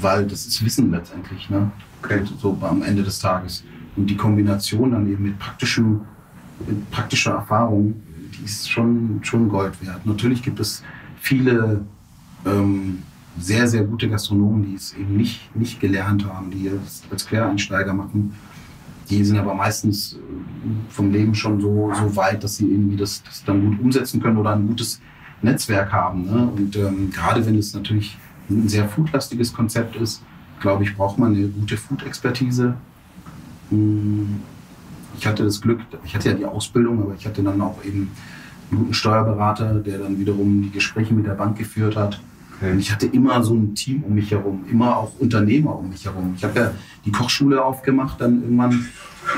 weil das ist Wissen letztendlich, ne? Okay. So am Ende des Tages. Und die Kombination dann eben mit, praktischem, mit praktischer Erfahrung, die ist schon, schon Gold wert. Natürlich gibt es viele ähm, sehr, sehr gute Gastronomen, die es eben nicht, nicht gelernt haben, die es als Quereinsteiger machen. Die sind aber meistens äh, vom Leben schon so, so weit, dass sie irgendwie das, das dann gut umsetzen können oder ein gutes Netzwerk haben. Ne? Und ähm, gerade wenn es natürlich ein sehr foodlastiges Konzept ist, glaube ich, braucht man eine gute Food-Expertise. Hm, ich hatte das Glück, ich hatte ja die Ausbildung, aber ich hatte dann auch eben einen guten Steuerberater, der dann wiederum die Gespräche mit der Bank geführt hat. Und ich hatte immer so ein Team um mich herum, immer auch Unternehmer um mich herum. Ich habe ja die Kochschule aufgemacht dann irgendwann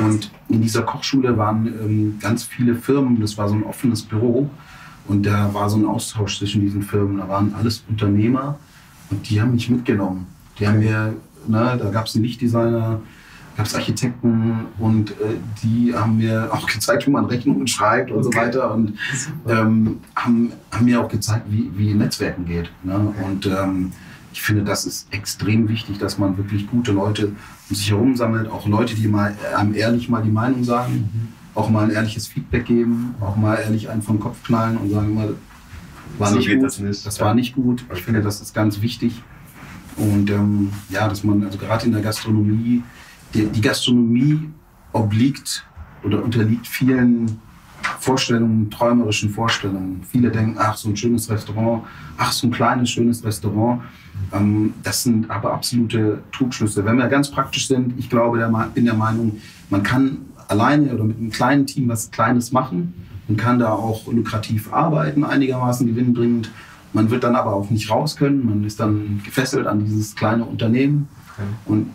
und in dieser Kochschule waren ähm, ganz viele Firmen, das war so ein offenes Büro und da war so ein Austausch zwischen diesen Firmen. Da waren alles Unternehmer und die haben mich mitgenommen. Die haben mir, ne, da gab es einen Lichtdesigner, gab es Architekten und äh, die haben mir auch gezeigt, wie man Rechnungen schreibt und okay. so weiter und ähm, haben, haben, mir auch gezeigt, wie, wie Netzwerken geht. Ne? Okay. Und ähm, ich finde, das ist extrem wichtig, dass man wirklich gute Leute um sich herum sammelt, auch Leute, die mal einem ehrlich mal die Meinung sagen. Mhm auch mal ein ehrliches Feedback geben, auch mal ehrlich einen vom Kopf knallen und sagen immer, war so nicht gut, das, nicht. das war nicht gut. Ich finde, das ist ganz wichtig. Und ähm, ja, dass man, also gerade in der Gastronomie, die, die Gastronomie obliegt oder unterliegt vielen Vorstellungen, träumerischen Vorstellungen. Viele denken, ach, so ein schönes Restaurant, ach, so ein kleines, schönes Restaurant. Ähm, das sind aber absolute Trugschlüsse. Wenn wir ganz praktisch sind, ich glaube, der, bin der Meinung, man kann alleine oder mit einem kleinen Team was Kleines machen und kann da auch lukrativ arbeiten, einigermaßen gewinnbringend. Man wird dann aber auch nicht raus können. Man ist dann gefesselt an dieses kleine Unternehmen. Okay. Und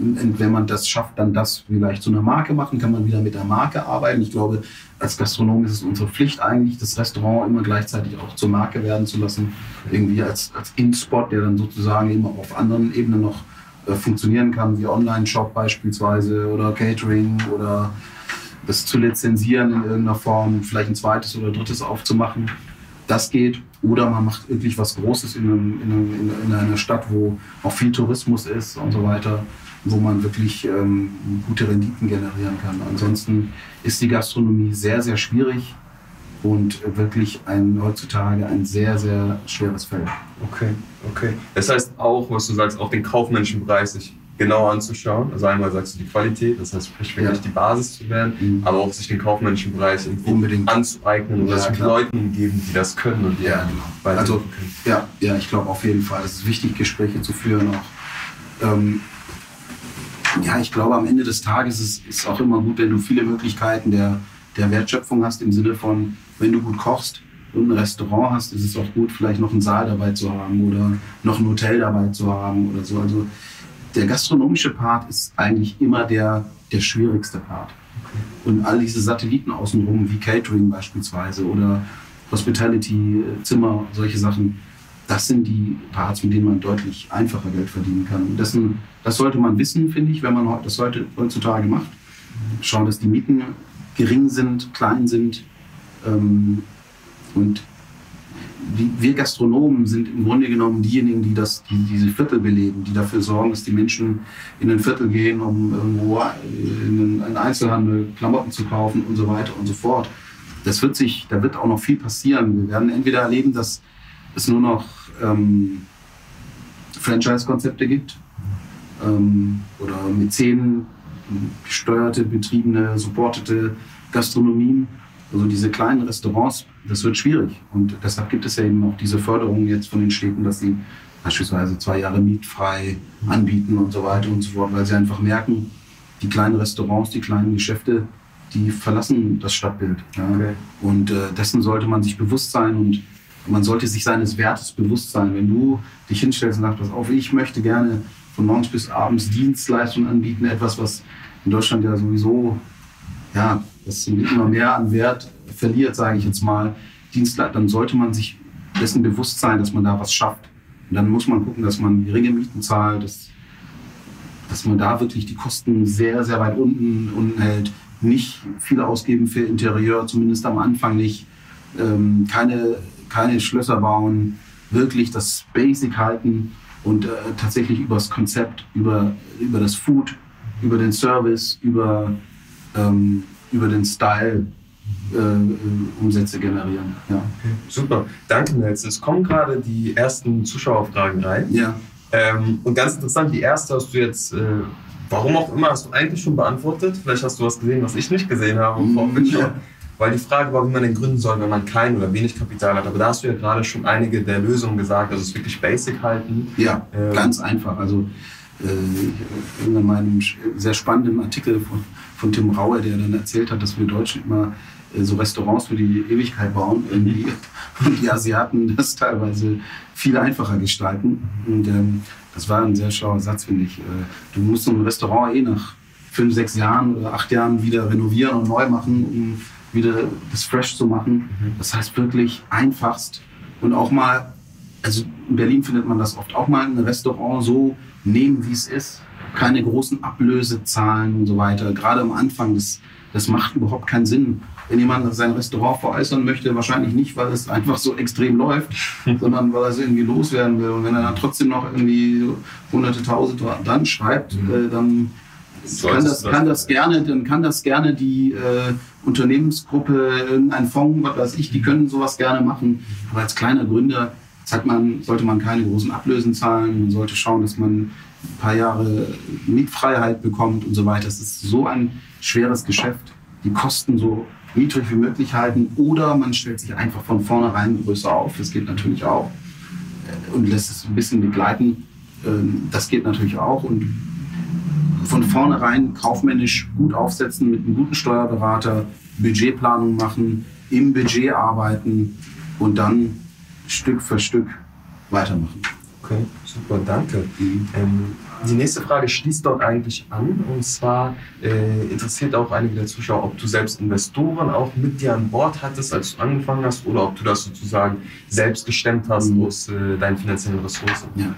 wenn man das schafft, dann das vielleicht zu einer Marke machen, kann man wieder mit der Marke arbeiten. Ich glaube, als Gastronom ist es unsere Pflicht eigentlich, das Restaurant immer gleichzeitig auch zur Marke werden zu lassen. Irgendwie als, als In-Spot, der dann sozusagen immer auf anderen Ebenen noch äh, funktionieren kann, wie Online-Shop beispielsweise oder Catering oder das zu lizenzieren in irgendeiner Form, vielleicht ein zweites oder drittes aufzumachen. Das geht. Oder man macht wirklich was Großes in, einem, in, einem, in einer Stadt, wo auch viel Tourismus ist und so weiter, wo man wirklich ähm, gute Renditen generieren kann. Ansonsten ist die Gastronomie sehr, sehr schwierig und wirklich ein, heutzutage ein sehr, sehr schweres Feld. Okay, okay. Das heißt auch, was du sagst, auch den kaufmännischen Bereich sich genau anzuschauen. Also einmal sagst du die Qualität, das heißt sprich wirklich ja. die Basis zu werden, mhm. aber auch sich den kaufmännischen Bereich unbedingt anzueignen und ja, mit Leuten umgeben, die das können und die ja, genau. also, können. Ja, ja, ich glaube auf jeden Fall, es ist wichtig, Gespräche zu führen auch. Ähm, ja, ich glaube, am Ende des Tages ist es auch immer gut, wenn du viele Möglichkeiten der, der Wertschöpfung hast, im Sinne von, wenn du gut kochst und ein Restaurant hast, ist es auch gut, vielleicht noch einen Saal dabei zu haben oder noch ein Hotel dabei zu haben oder so. Also der gastronomische Part ist eigentlich immer der, der schwierigste Part. Und all diese Satelliten außenrum, wie Catering beispielsweise oder Hospitality, Zimmer, solche Sachen, das sind die Parts, mit denen man deutlich einfacher Geld verdienen kann. Und dessen, das sollte man wissen, finde ich, wenn man das heute, heutzutage macht. Schauen, dass die Mieten gering sind, klein sind. Ähm, und wir Gastronomen sind im Grunde genommen diejenigen, die, das, die diese Viertel beleben, die dafür sorgen, dass die Menschen in ein Viertel gehen, um irgendwo in einen Einzelhandel Klamotten zu kaufen und so weiter und so fort. Das wird sich, da wird auch noch viel passieren. Wir werden entweder erleben, dass es nur noch ähm, Franchise-Konzepte gibt ähm, oder Mäzen gesteuerte, betriebene, supportete Gastronomien also diese kleinen Restaurants, das wird schwierig. Und deshalb gibt es ja eben auch diese Förderung jetzt von den Städten, dass sie beispielsweise zwei Jahre mietfrei anbieten und so weiter und so fort, weil sie einfach merken, die kleinen Restaurants, die kleinen Geschäfte, die verlassen das Stadtbild. Ja. Okay. Und äh, dessen sollte man sich bewusst sein und man sollte sich seines Wertes bewusst sein. Wenn du dich hinstellst und sagst, pass auf, ich möchte gerne von morgens bis abends Dienstleistungen anbieten, etwas, was in Deutschland ja sowieso ja, das immer mehr an Wert verliert, sage ich jetzt mal, Dienstleister, dann sollte man sich dessen bewusst sein, dass man da was schafft. Und dann muss man gucken, dass man geringe Mieten zahlt, dass, dass man da wirklich die Kosten sehr, sehr weit unten, unten hält. Nicht viel ausgeben für Interieur, zumindest am Anfang nicht. Ähm, keine, keine Schlösser bauen, wirklich das Basic halten und äh, tatsächlich über das Konzept, über, über das Food, über den Service, über ähm, über den Style äh, Umsätze generieren. Ja. Okay, super, danke Nels. Es kommen gerade die ersten Zuschauerfragen rein. Ja. Ähm, und ganz interessant, die erste hast du jetzt, äh, warum auch immer, hast du eigentlich schon beantwortet. Vielleicht hast du was gesehen, was ich nicht gesehen habe. Mhm, ja. Weil die Frage war, wie man den gründen soll, wenn man kein oder wenig Kapital hat. Aber da hast du ja gerade schon einige der Lösungen gesagt. Also es ist wirklich basic halten. Ja, ähm, ganz einfach. Also äh, in meinem sehr spannenden Artikel von, von Tim Rauer, der dann erzählt hat, dass wir Deutschen immer äh, so Restaurants für die Ewigkeit bauen irgendwie und die Asiaten das teilweise viel einfacher gestalten. Und ähm, das war ein sehr schlauer Satz, finde ich. Äh, du musst so ein Restaurant eh nach fünf, sechs Jahren oder acht Jahren wieder renovieren und neu machen, um wieder das fresh zu machen. Mhm. Das heißt wirklich einfachst und auch mal, also in Berlin findet man das oft, auch mal ein Restaurant so nehmen, wie es ist. Keine großen Ablösezahlen und so weiter. Gerade am Anfang, das, das macht überhaupt keinen Sinn. Wenn jemand sein Restaurant veräußern möchte, wahrscheinlich nicht, weil es einfach so extrem läuft, sondern weil er es irgendwie loswerden will. Und wenn er dann trotzdem noch irgendwie hunderte, tausend dann schreibt, mhm. äh, dann kann das, kann das gerne, dann kann das gerne die äh, Unternehmensgruppe, irgendein Fonds, was weiß ich, die können sowas gerne machen. Aber als kleiner Gründer hat man, sollte man keine großen Ablösen zahlen, man sollte schauen, dass man ein paar Jahre Mietfreiheit bekommt und so weiter. Es ist so ein schweres Geschäft, die Kosten so niedrig wie möglich halten oder man stellt sich einfach von vornherein größer auf. Das geht natürlich auch und lässt es ein bisschen begleiten. Ähm, das geht natürlich auch und von vornherein kaufmännisch gut aufsetzen mit einem guten Steuerberater, Budgetplanung machen, im Budget arbeiten und dann Stück für Stück weitermachen. Okay, super, danke. Mhm. Ähm, die nächste Frage schließt dort eigentlich an. Und zwar äh, interessiert auch einige der Zuschauer, ob du selbst Investoren auch mit dir an Bord hattest, als du angefangen hast, oder ob du das sozusagen selbst gestemmt hast mhm. aus äh, deinen finanziellen Ressourcen. Ja.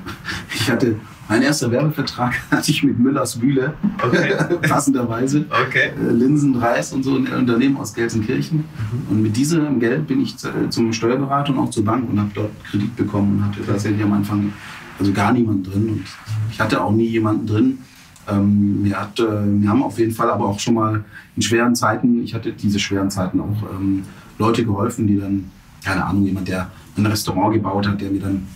Ich hatte, mein erster Werbevertrag hatte ich mit Müllers Mühle, okay. passenderweise. Okay. Äh, Linsen, Reis und so ein Unternehmen aus Gelsenkirchen. Mhm. Und mit diesem Geld bin ich zum Steuerberater und auch zur Bank und habe dort Kredit bekommen und hatte tatsächlich am Anfang also gar niemand drin. Und ich hatte auch nie jemanden drin. Ähm, mir, hat, äh, mir haben auf jeden Fall aber auch schon mal in schweren Zeiten, ich hatte diese schweren Zeiten auch ähm, Leute geholfen, die dann, keine Ahnung, jemand, der ein Restaurant gebaut hat, der mir dann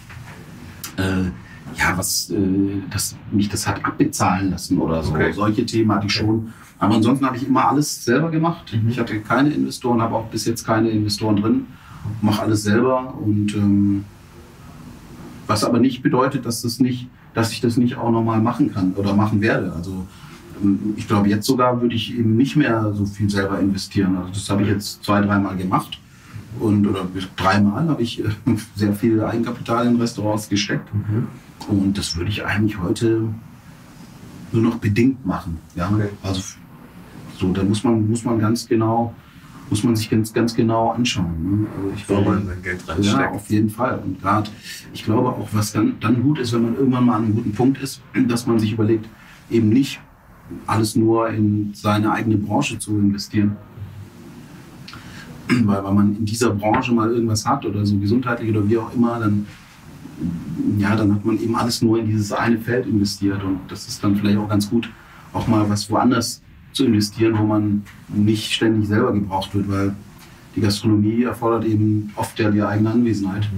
äh, ja, was, äh, das, mich das hat abbezahlen lassen oder so. Okay. Solche Themen hatte ich schon. Aber ansonsten habe ich immer alles selber gemacht. Mhm. Ich hatte keine Investoren, habe auch bis jetzt keine Investoren drin. Mache alles selber und ähm, was aber nicht bedeutet, dass, das nicht, dass ich das nicht auch nochmal machen kann oder machen werde. Also ähm, ich glaube, jetzt sogar würde ich eben nicht mehr so viel selber investieren. Also das habe ich jetzt zwei, dreimal gemacht. Und, oder dreimal habe ich äh, sehr viel Eigenkapital in Restaurants gesteckt. Mhm. Und das würde ich eigentlich heute nur noch bedingt machen. Ja? Okay. Also so, da muss man, muss man ganz genau muss man sich ganz, ganz genau anschauen. Ne? Also ich glaube, man sein Geld reinsteckt. Ja, auf jeden Fall. Und gerade, ich glaube auch, was dann, dann gut ist, wenn man irgendwann mal an einem guten Punkt ist, dass man sich überlegt, eben nicht alles nur in seine eigene Branche zu investieren. Weil, weil man in dieser Branche mal irgendwas hat oder so gesundheitlich oder wie auch immer, dann, ja, dann hat man eben alles nur in dieses eine Feld investiert. Und das ist dann vielleicht auch ganz gut, auch mal was woanders zu investieren, wo man nicht ständig selber gebraucht wird, weil die Gastronomie erfordert eben oft ja die eigene Anwesenheit.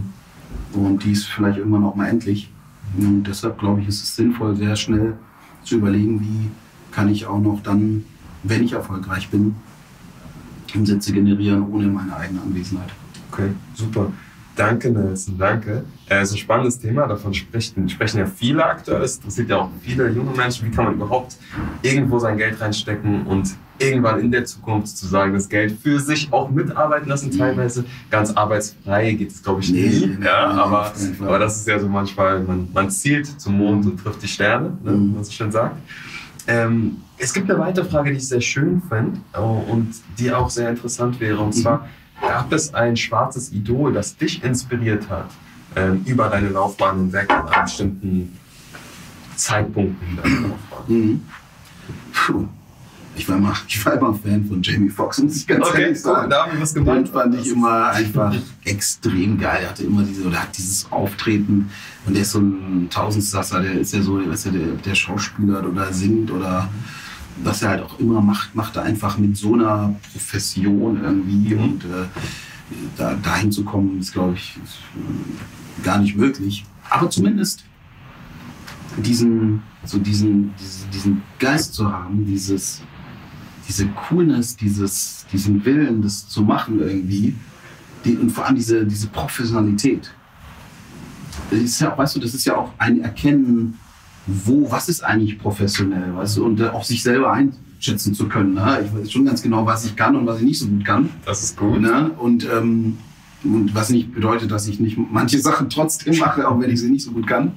Und die ist vielleicht irgendwann auch mal endlich. Und deshalb glaube ich, ist es sinnvoll, sehr schnell zu überlegen, wie kann ich auch noch dann, wenn ich erfolgreich bin, Umsätze generieren ohne meine eigene Anwesenheit. Okay, super. Danke, Nelson, danke. Es ist ein spannendes Thema, davon sprechen, sprechen ja viele aktuell. Es interessiert ja auch viele junge Menschen, wie kann man überhaupt irgendwo sein Geld reinstecken und irgendwann in der Zukunft zu sagen, das Geld für sich auch mitarbeiten lassen, teilweise. Ganz arbeitsfrei geht es, glaube ich, nie. Nee, ja, nee, aber, aber das ist ja so manchmal, man, man zielt zum Mond und trifft die Sterne, ne, mhm. man so schön sagt. Ähm, es gibt eine weitere Frage, die ich sehr schön fand oh, und die auch sehr interessant wäre. Und mhm. zwar, Gab es ein schwarzes Idol, das dich inspiriert hat, über deine Laufbahn hinweg an bestimmten Zeitpunkten deiner Laufbahn? Mhm. Puh. Ich war, immer, ich war immer Fan von Jamie Foxx, muss ich ganz okay, ehrlich sagen. Cool, da haben wir was gemacht. Den fand ich immer einfach extrem geil. Er hatte immer diese, oder hat dieses Auftreten und der ist so ein Tausendsasser, der ist ja so, der, der Schauspieler oder singt oder was er halt auch immer macht, macht er einfach mit so einer Profession irgendwie. Mhm. Und äh, da, dahin zu kommen, ist, glaube ich, äh, gar nicht möglich. Aber zumindest diesen, so diesen, diesen, Geist zu haben, dieses, diese Coolness, dieses, diesen Willen, das zu machen irgendwie. Die, und vor allem diese, diese Professionalität. Das ist ja, weißt du, das ist ja auch ein Erkennen wo, was ist eigentlich professionell, weißt du, und auch sich selber einschätzen zu können. Ne? Ich weiß schon ganz genau, was ich kann und was ich nicht so gut kann. Das ist gut. Ne? Und, ähm, was nicht bedeutet, dass ich nicht manche Sachen trotzdem mache, auch wenn ich sie nicht so gut kann.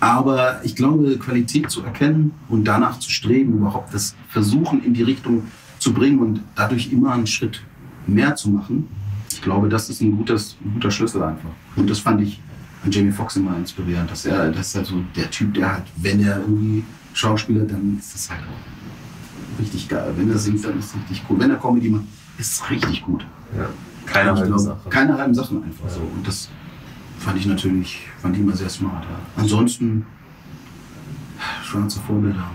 Aber ich glaube, Qualität zu erkennen und danach zu streben, überhaupt das Versuchen in die Richtung zu bringen und dadurch immer einen Schritt mehr zu machen, ich glaube, das ist ein, gutes, ein guter Schlüssel einfach. Und das fand ich an Jamie Foxx immer inspirierend. Dass er, das ist halt so der Typ, der halt, wenn er irgendwie Schauspieler, dann ist das halt auch richtig geil. Wenn er singt, dann ist es richtig cool. Wenn er Comedy macht, ist es richtig gut. Ja. Keine halben Sachen. Keine halben Sachen einfach so. Und das fand ich natürlich, fand ich immer sehr smart. Ja. Ansonsten, schwarze Vorbilder.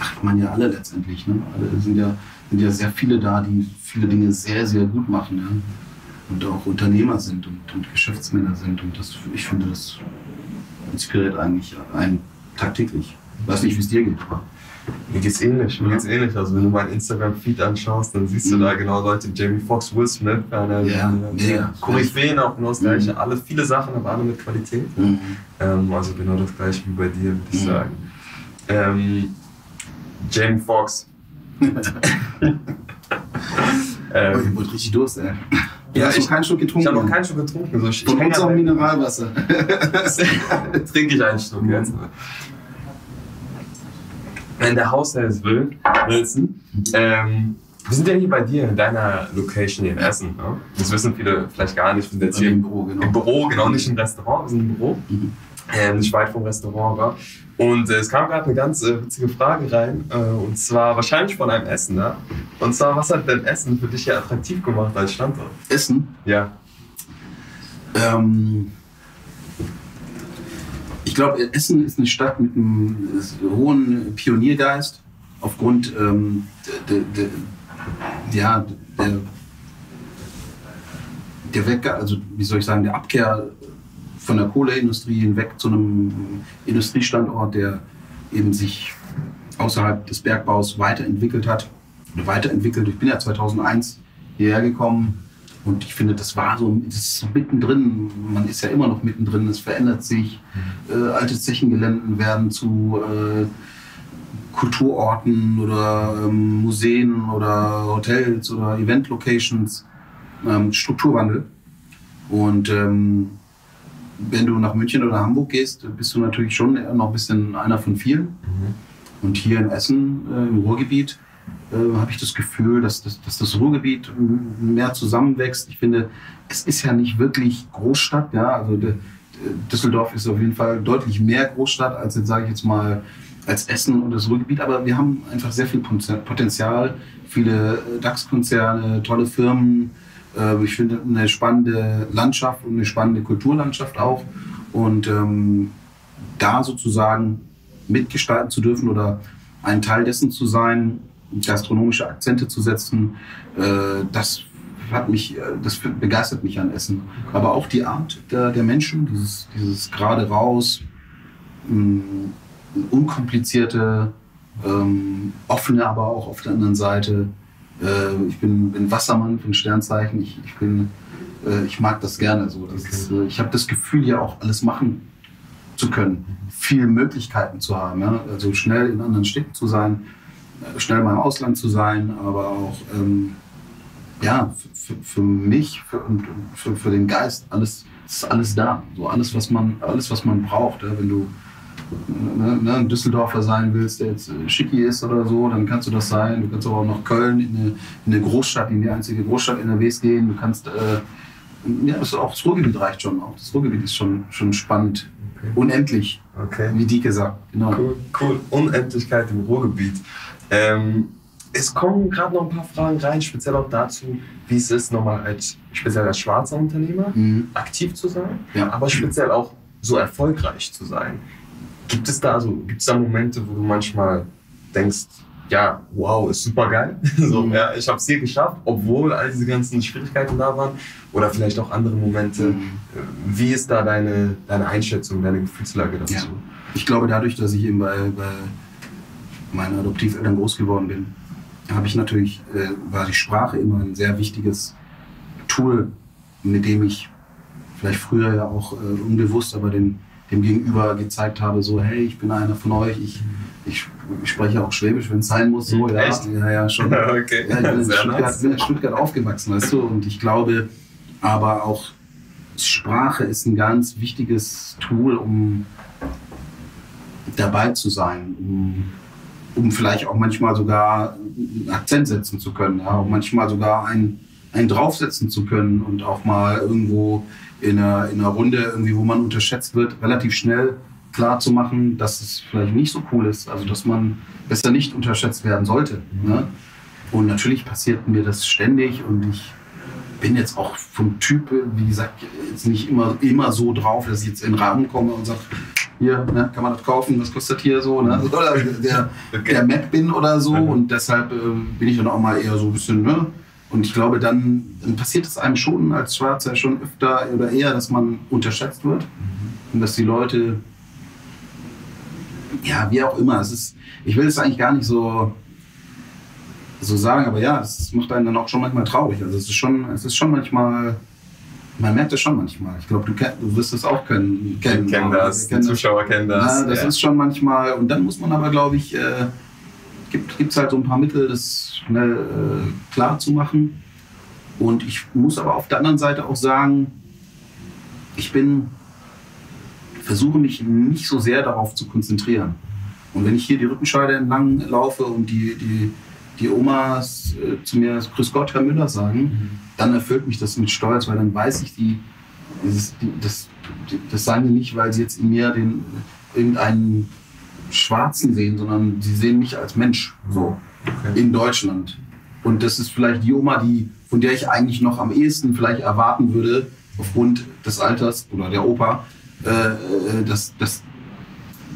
Ach, ich meine ja alle letztendlich. Ne? Alle sind ja, sind ja sehr viele da, die viele Dinge sehr, sehr gut machen. Ja? und auch Unternehmer sind und, und Geschäftsmänner sind. Und das, ich finde, das inspiriert eigentlich einen tagtäglich. Ich weiß nicht, wie es dir geht. Mir geht's ähnlich, mir geht's ähnlich. Also wenn du meinen Instagram-Feed anschaust, dann siehst du mhm. da genau Leute, Jamie Foxx, Will Smith, eine, ja, mega. Koryphäen auch genau das gleiche. Mhm. Alle, viele Sachen, aber alle mit Qualität. Mhm. Ähm, also genau das gleiche wie bei dir, würde ich mhm. sagen. Ähm, Jamie Foxx. ähm, oh, ich wurde richtig Durst, ey. Ja, ich habe keinen Schluck getrunken. Ich habe noch keinen Schluck getrunken. So, ich Von uns auch Mineralwasser. Trinke ich einen Schluck jetzt. Wenn der Haushalt es will, Wilson, ähm, wir sind ja hier bei dir in deiner Location in Essen. Ne? Das wissen viele vielleicht gar nicht. Wir sind jetzt hier Im Büro, genau. im Büro, genau nicht im Restaurant, wir sind im Büro. Mhm. Ähm, nicht weit vom Restaurant. Wa? Und äh, es kam gerade eine ganz äh, witzige Frage rein. Äh, und zwar wahrscheinlich von einem Essen. Ne? Und zwar, was hat denn Essen für dich hier attraktiv gemacht als Standort? Essen. Ja. Ähm, ich glaube, Essen ist eine Stadt mit einem hohen Pioniergeist aufgrund ähm, de, de, de, ja, der, der Weg, also wie soll ich sagen, der Abkehr von der Kohleindustrie hinweg zu einem Industriestandort, der eben sich außerhalb des Bergbaus weiterentwickelt hat weiterentwickelt. Ich bin ja 2001 hierher gekommen und ich finde, das war so, das ist mittendrin. Man ist ja immer noch mittendrin. Es verändert sich. Äh, alte Zechengeländen werden zu äh, Kulturorten oder ähm, Museen oder Hotels oder Event-Locations. Ähm, Strukturwandel. Und ähm, wenn du nach München oder Hamburg gehst, bist du natürlich schon noch ein bisschen einer von vielen. Und hier in Essen, äh, im Ruhrgebiet, äh, habe ich das Gefühl, dass, dass, dass das Ruhrgebiet mehr zusammenwächst. Ich finde, es ist ja nicht wirklich Großstadt. Ja? Also de, Düsseldorf ist auf jeden Fall deutlich mehr Großstadt als jetzt, sage ich jetzt mal, als Essen und das Ruhrgebiet. Aber wir haben einfach sehr viel Poten- Potenzial. Viele äh, DAX-Konzerne, tolle Firmen. Äh, Ich finde eine spannende Landschaft und eine spannende Kulturlandschaft auch. Und ähm, da sozusagen mitgestalten zu dürfen oder ein Teil dessen zu sein, gastronomische Akzente zu setzen, äh, das hat mich, äh, das begeistert mich an Essen. Aber auch die Art der, der Menschen, dieses, dieses gerade raus, mh, unkomplizierte, ähm, offene, aber auch auf der anderen Seite. Äh, ich bin, bin Wassermann von Sternzeichen. Ich, ich bin, ich mag das gerne. So. Das Okay. ist, ich habe das Gefühl, ja auch alles machen zu können, viele Möglichkeiten zu haben. Ja? Also schnell in anderen Städten zu sein, schnell mal im Ausland zu sein, aber auch ähm, ja, für, für mich für, und für, für den Geist alles es ist alles da. So alles, was man, alles, was man braucht. Ja? Wenn du ne, ne, ein Düsseldorfer sein willst, der jetzt äh, schicki ist oder so, dann kannst du das sein. Du kannst aber auch nach Köln in eine, in eine Großstadt, in die einzige Großstadt NRWs gehen. Du kannst, äh, ja, das, auch das Ruhrgebiet reicht schon. Auch das Ruhrgebiet ist schon, schon spannend. Okay. Unendlich, Okay. wie Dike sagt. Genau. Cool, cool. Unendlichkeit im Ruhrgebiet. Ähm, es kommen gerade noch ein paar Fragen rein, speziell auch dazu, wie es ist, nochmal als speziell als schwarzer Unternehmer Mhm. aktiv zu sein, Ja. aber speziell auch so erfolgreich zu sein. Gibt es da so, gibt es da Momente, wo du manchmal denkst, ja, wow, ist super geil. so, Mhm. ja, ich habe es hier geschafft, obwohl all diese ganzen Schwierigkeiten da waren. Oder vielleicht auch andere Momente. Mhm. Wie ist da deine, deine Einschätzung, deine Gefühlslage dazu? Ja. Ich glaube, dadurch, dass ich eben bei, bei meinen Adoptiveltern groß geworden bin, habe ich natürlich, äh, war die Sprache immer ein sehr wichtiges Tool, mit dem ich vielleicht früher ja auch äh, unbewusst, aber dem, dem Gegenüber gezeigt habe, so, hey, ich bin einer von euch, ich, ich, ich spreche auch Schwäbisch, wenn es sein muss, so, ja, Echt? ja, ja, schon. okay, Ja, ich bin in, Stuttgart, bin in Stuttgart aufgewachsen, weißt du, und ich glaube, aber auch Sprache ist ein ganz wichtiges Tool, um dabei zu sein, um, um vielleicht auch manchmal sogar einen Akzent setzen zu können, ja, auch manchmal sogar einen, einen draufsetzen zu können und auch mal irgendwo in einer, in einer Runde, irgendwie, wo man unterschätzt wird, relativ schnell klar zu machen, dass es vielleicht nicht so cool ist, also dass man besser nicht unterschätzt werden sollte. Ne? Und natürlich passiert mir das ständig und ich bin jetzt auch vom Typ, wie gesagt, jetzt nicht immer, immer so drauf, dass ich jetzt in den Rahmen komme und sage, hier, ne, kann man das kaufen, was kostet hier so, ne? oder der, der Mac bin oder so Mhm. und deshalb äh, bin ich dann auch mal eher so ein bisschen, ne? Und ich glaube, dann, dann passiert es einem schon als Schwarzer schon öfter oder eher, dass man unterschätzt wird und dass die Leute, ja, wie auch immer, es ist, ich will es eigentlich gar nicht so, so sagen, aber ja, es macht einen dann auch schon manchmal traurig. Also es ist schon, es ist schon manchmal, man merkt das schon manchmal. Ich glaube, du, du wirst es auch können, kennen. kennen das, die Kennen Zuschauer kennen das. ja, das ja. ist schon manchmal, und dann muss man aber, glaube ich, äh, gibt es halt so ein paar Mittel, das schnell äh, klar zu machen. Und ich muss aber auf der anderen Seite auch sagen, ich bin, versuche mich nicht so sehr darauf zu konzentrieren. Und wenn ich hier die Rückenscheide entlang laufe und die, die, die Omas äh, zu mir Grüß Gott, Herr Müller sagen, mhm. Dann erfüllt mich das mit Stolz, weil dann weiß ich, die, dieses, die, das, die, das sagen die nicht, weil sie jetzt in mir den, irgendeinen Schwarzen sehen, sondern sie sehen mich als Mensch so okay. in Deutschland. Und das ist vielleicht die Oma, die, von der ich eigentlich noch am ehesten vielleicht erwarten würde, aufgrund des Alters oder der Opa, äh, äh dass, dass,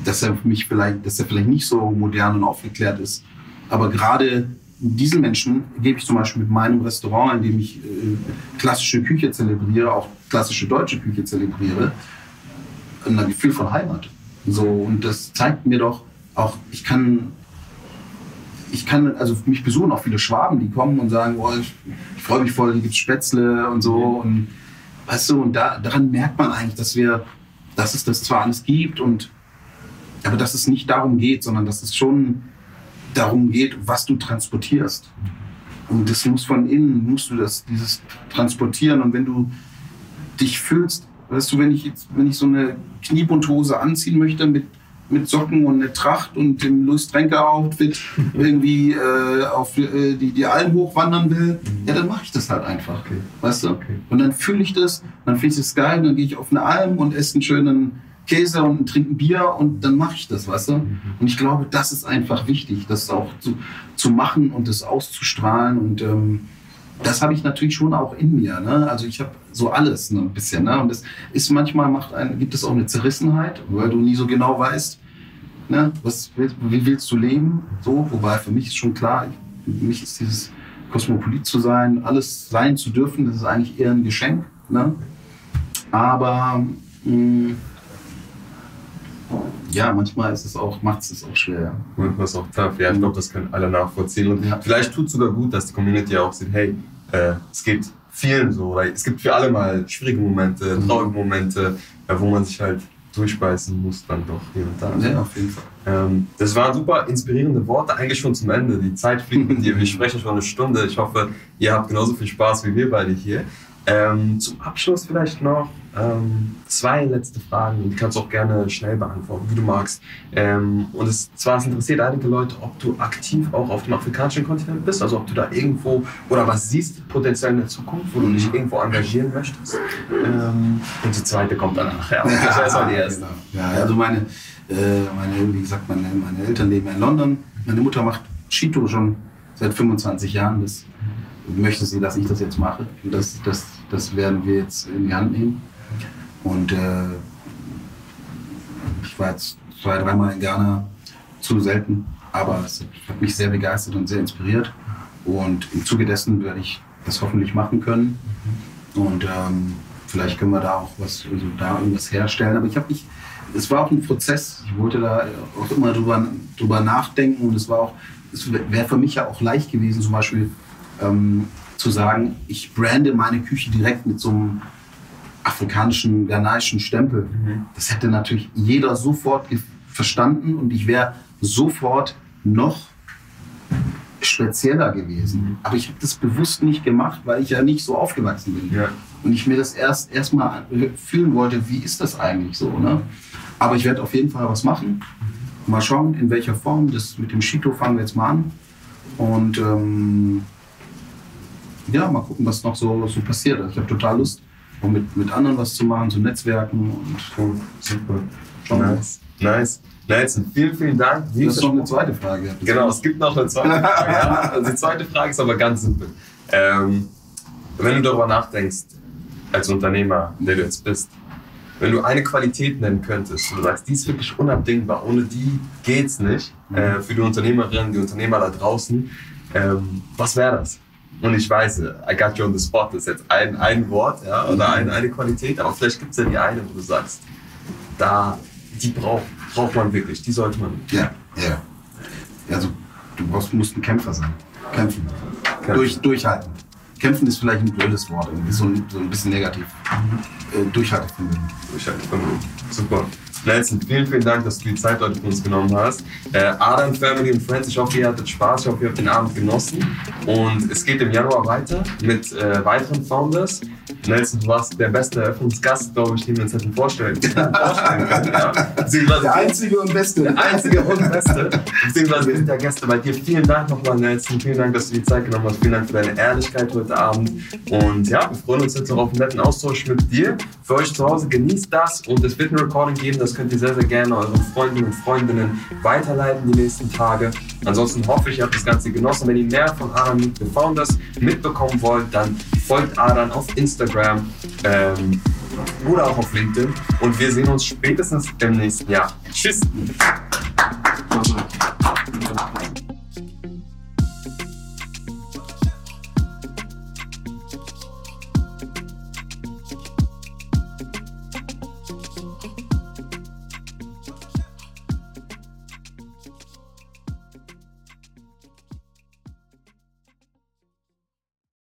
dass er mich vielleicht, dass er vielleicht nicht so modern und aufgeklärt ist. Aber gerade diesen Menschen gebe ich zum Beispiel mit meinem Restaurant, in dem ich äh, klassische Küche zelebriere, auch klassische deutsche Küche zelebriere, ein Gefühl von Heimat. So, und das zeigt mir doch auch, ich kann, ich kann, also mich besuchen auch viele Schwaben, die kommen und sagen, oh, ich, ich freue mich voll, hier gibt es Spätzle und so. Und weißt du, und da, daran merkt man eigentlich, dass wir, dass es das zwar alles gibt und aber dass es nicht darum geht, sondern dass es schon darum geht, was du transportierst. Und das muss von innen, musst du das, dieses transportieren. Und wenn du dich fühlst, weißt du, wenn ich jetzt, wenn ich so eine Kniebundhose anziehen möchte mit, mit Socken und eine Tracht und dem Louis Tränker Outfit irgendwie äh, auf äh, die, die Alm hochwandern will, ja, dann mache ich das halt einfach. Okay. Weißt du? Okay. Und dann fühle ich das, dann finde ich das geil, dann gehe ich auf eine Alm und esse einen schönen Käse und trinke ein Bier und dann mache ich das, weißt du? Mhm. Und ich glaube, das ist einfach wichtig, das auch zu, zu machen und das auszustrahlen. Und ähm, das habe ich natürlich schon auch in mir. Ne? Also ich habe so alles ne, ein bisschen. Ne? Und es ist manchmal macht ein, gibt es auch eine Zerrissenheit, weil du nie so genau weißt, ne? was, wie willst du leben? So, wobei für mich ist schon klar, für mich ist dieses Kosmopolit zu sein, alles sein zu dürfen, das ist eigentlich eher ein Geschenk. Ne? Aber mh, mm, ja, manchmal ist es auch, macht es auch schwer. Manchmal ist es auch tough. Ja, ich glaube, das können alle nachvollziehen. Und ja. vielleicht tut es sogar gut, dass die Community auch sieht, hey, äh, es geht vielen so. Oder es gibt für alle mal schwierige Momente, mhm. traurige Momente, ja, wo man sich halt durchbeißen muss, dann doch hier und da. Ja, auf jeden Fall. Ähm, das waren super inspirierende Worte, eigentlich schon zum Ende. Die Zeit fliegt mit dir. Wir sprechen schon eine Stunde. Ich hoffe, ihr habt genauso viel Spaß wie wir beide hier. Ähm, zum Abschluss vielleicht noch ähm, zwei letzte Fragen. Die kannst du auch gerne schnell beantworten, wie du magst. Ähm, und es, zwar es interessiert einige Leute, ob du aktiv auch auf dem afrikanischen Kontinent bist, also ob du da irgendwo oder was siehst potenziell in der Zukunft, wo du dich irgendwo engagieren möchtest. Ähm, und die zweite kommt danach. Ja, ja, das ist die erste. Genau. Ja, also meine, äh, meine, wie gesagt, meine, meine Eltern leben in London. Meine Mutter macht Skitour schon seit 25 Jahren. Das möchte sie, dass ich das jetzt mache. Und das, das das werden wir jetzt in die Hand nehmen. Und äh, ich war jetzt zwei, dreimal in Ghana, zu selten, aber es hat mich sehr begeistert und sehr inspiriert. Und im Zuge dessen werde ich das hoffentlich machen können. Und ähm, vielleicht können wir da auch was, also da irgendwas herstellen. Aber ich habe mich, es war auch ein Prozess. Ich wollte da auch immer drüber, drüber nachdenken und es war auch, es wäre für mich ja auch leicht gewesen, zum Beispiel ähm, zu sagen, ich brande meine Küche direkt mit so einem afrikanischen, ghanaischen Stempel. Mhm. Das hätte natürlich jeder sofort verstanden und ich wäre sofort noch spezieller gewesen. Mhm. Aber ich habe das bewusst nicht gemacht, weil ich ja nicht so aufgewachsen bin. Ja. Und ich mir das erst erstmal fühlen wollte, wie ist das eigentlich so. Ne? Aber ich werde auf jeden Fall was machen. Mal schauen, in welcher Form. Das mit dem Shito fangen wir jetzt mal an. Und ähm, ja, mal gucken, was noch so, so passiert. Also ich habe total Lust, auch mit, mit anderen was zu machen, zu Netzwerken und oh, super. Schauen nice. Nice. Nelson, vielen, vielen Dank. Wie du hast noch eine zweite Frage. Genau, es gibt noch eine zweite Frage. ja. also die zweite Frage ist aber ganz simpel. Ähm, wenn du darüber nachdenkst, als Unternehmer, der du jetzt bist, wenn du eine Qualität nennen könntest, du sagst, die ist wirklich unabdingbar, ohne die geht's nicht, mhm. äh, für die Unternehmerinnen, die Unternehmer da draußen, ähm, was wäre das? Und ich weiß, I got you on the spot ist jetzt ein, ein Wort ja, oder ein, eine Qualität, aber vielleicht gibt es ja die eine, wo du sagst, da, die braucht, braucht man wirklich, die sollte man. Ja, ja. Also du brauchst, musst ein Kämpfer sein. Kämpfen. Kämpfen. Durch, durchhalten. Kämpfen ist vielleicht ein blödes Wort, irgendwie so, so ein bisschen negativ. Mhm. Äh, Durchhaltevermögen. Durchhaltevermögen. Super. Nelson, vielen, vielen Dank, dass du die Zeit heute für uns genommen hast. Äh, Adam, Family und Friends, ich hoffe, ihr hattet Spaß, ich hoffe, ihr habt den Abend genossen. Und es geht im Januar weiter mit äh, weiteren Founders. Nelson, du warst der beste Eröffnungsgast, glaube ich, den wir uns hätten vorstellen, können. Ja. Der einzige und beste. Der einzige und beste. Beziehungsweise sind der Gäste bei dir. Vielen Dank nochmal, Nelson. Vielen Dank, dass du die Zeit genommen hast. Vielen Dank für deine Ehrlichkeit heute Abend. Und ja, wir freuen uns jetzt noch auf einen netten Austausch mit dir. Für euch zu Hause genießt das und es wird ein Recording geben. Das könnt ihr sehr, sehr gerne euren Freunden und Freundinnen weiterleiten die nächsten Tage. Ansonsten hoffe ich, ihr habt das Ganze genossen. Wenn ihr mehr von Adan Meet the Founders mitbekommen wollt, dann folgt Adan auf Instagram ähm, oder auch auf LinkedIn. Und wir sehen uns spätestens im nächsten Jahr. Tschüss!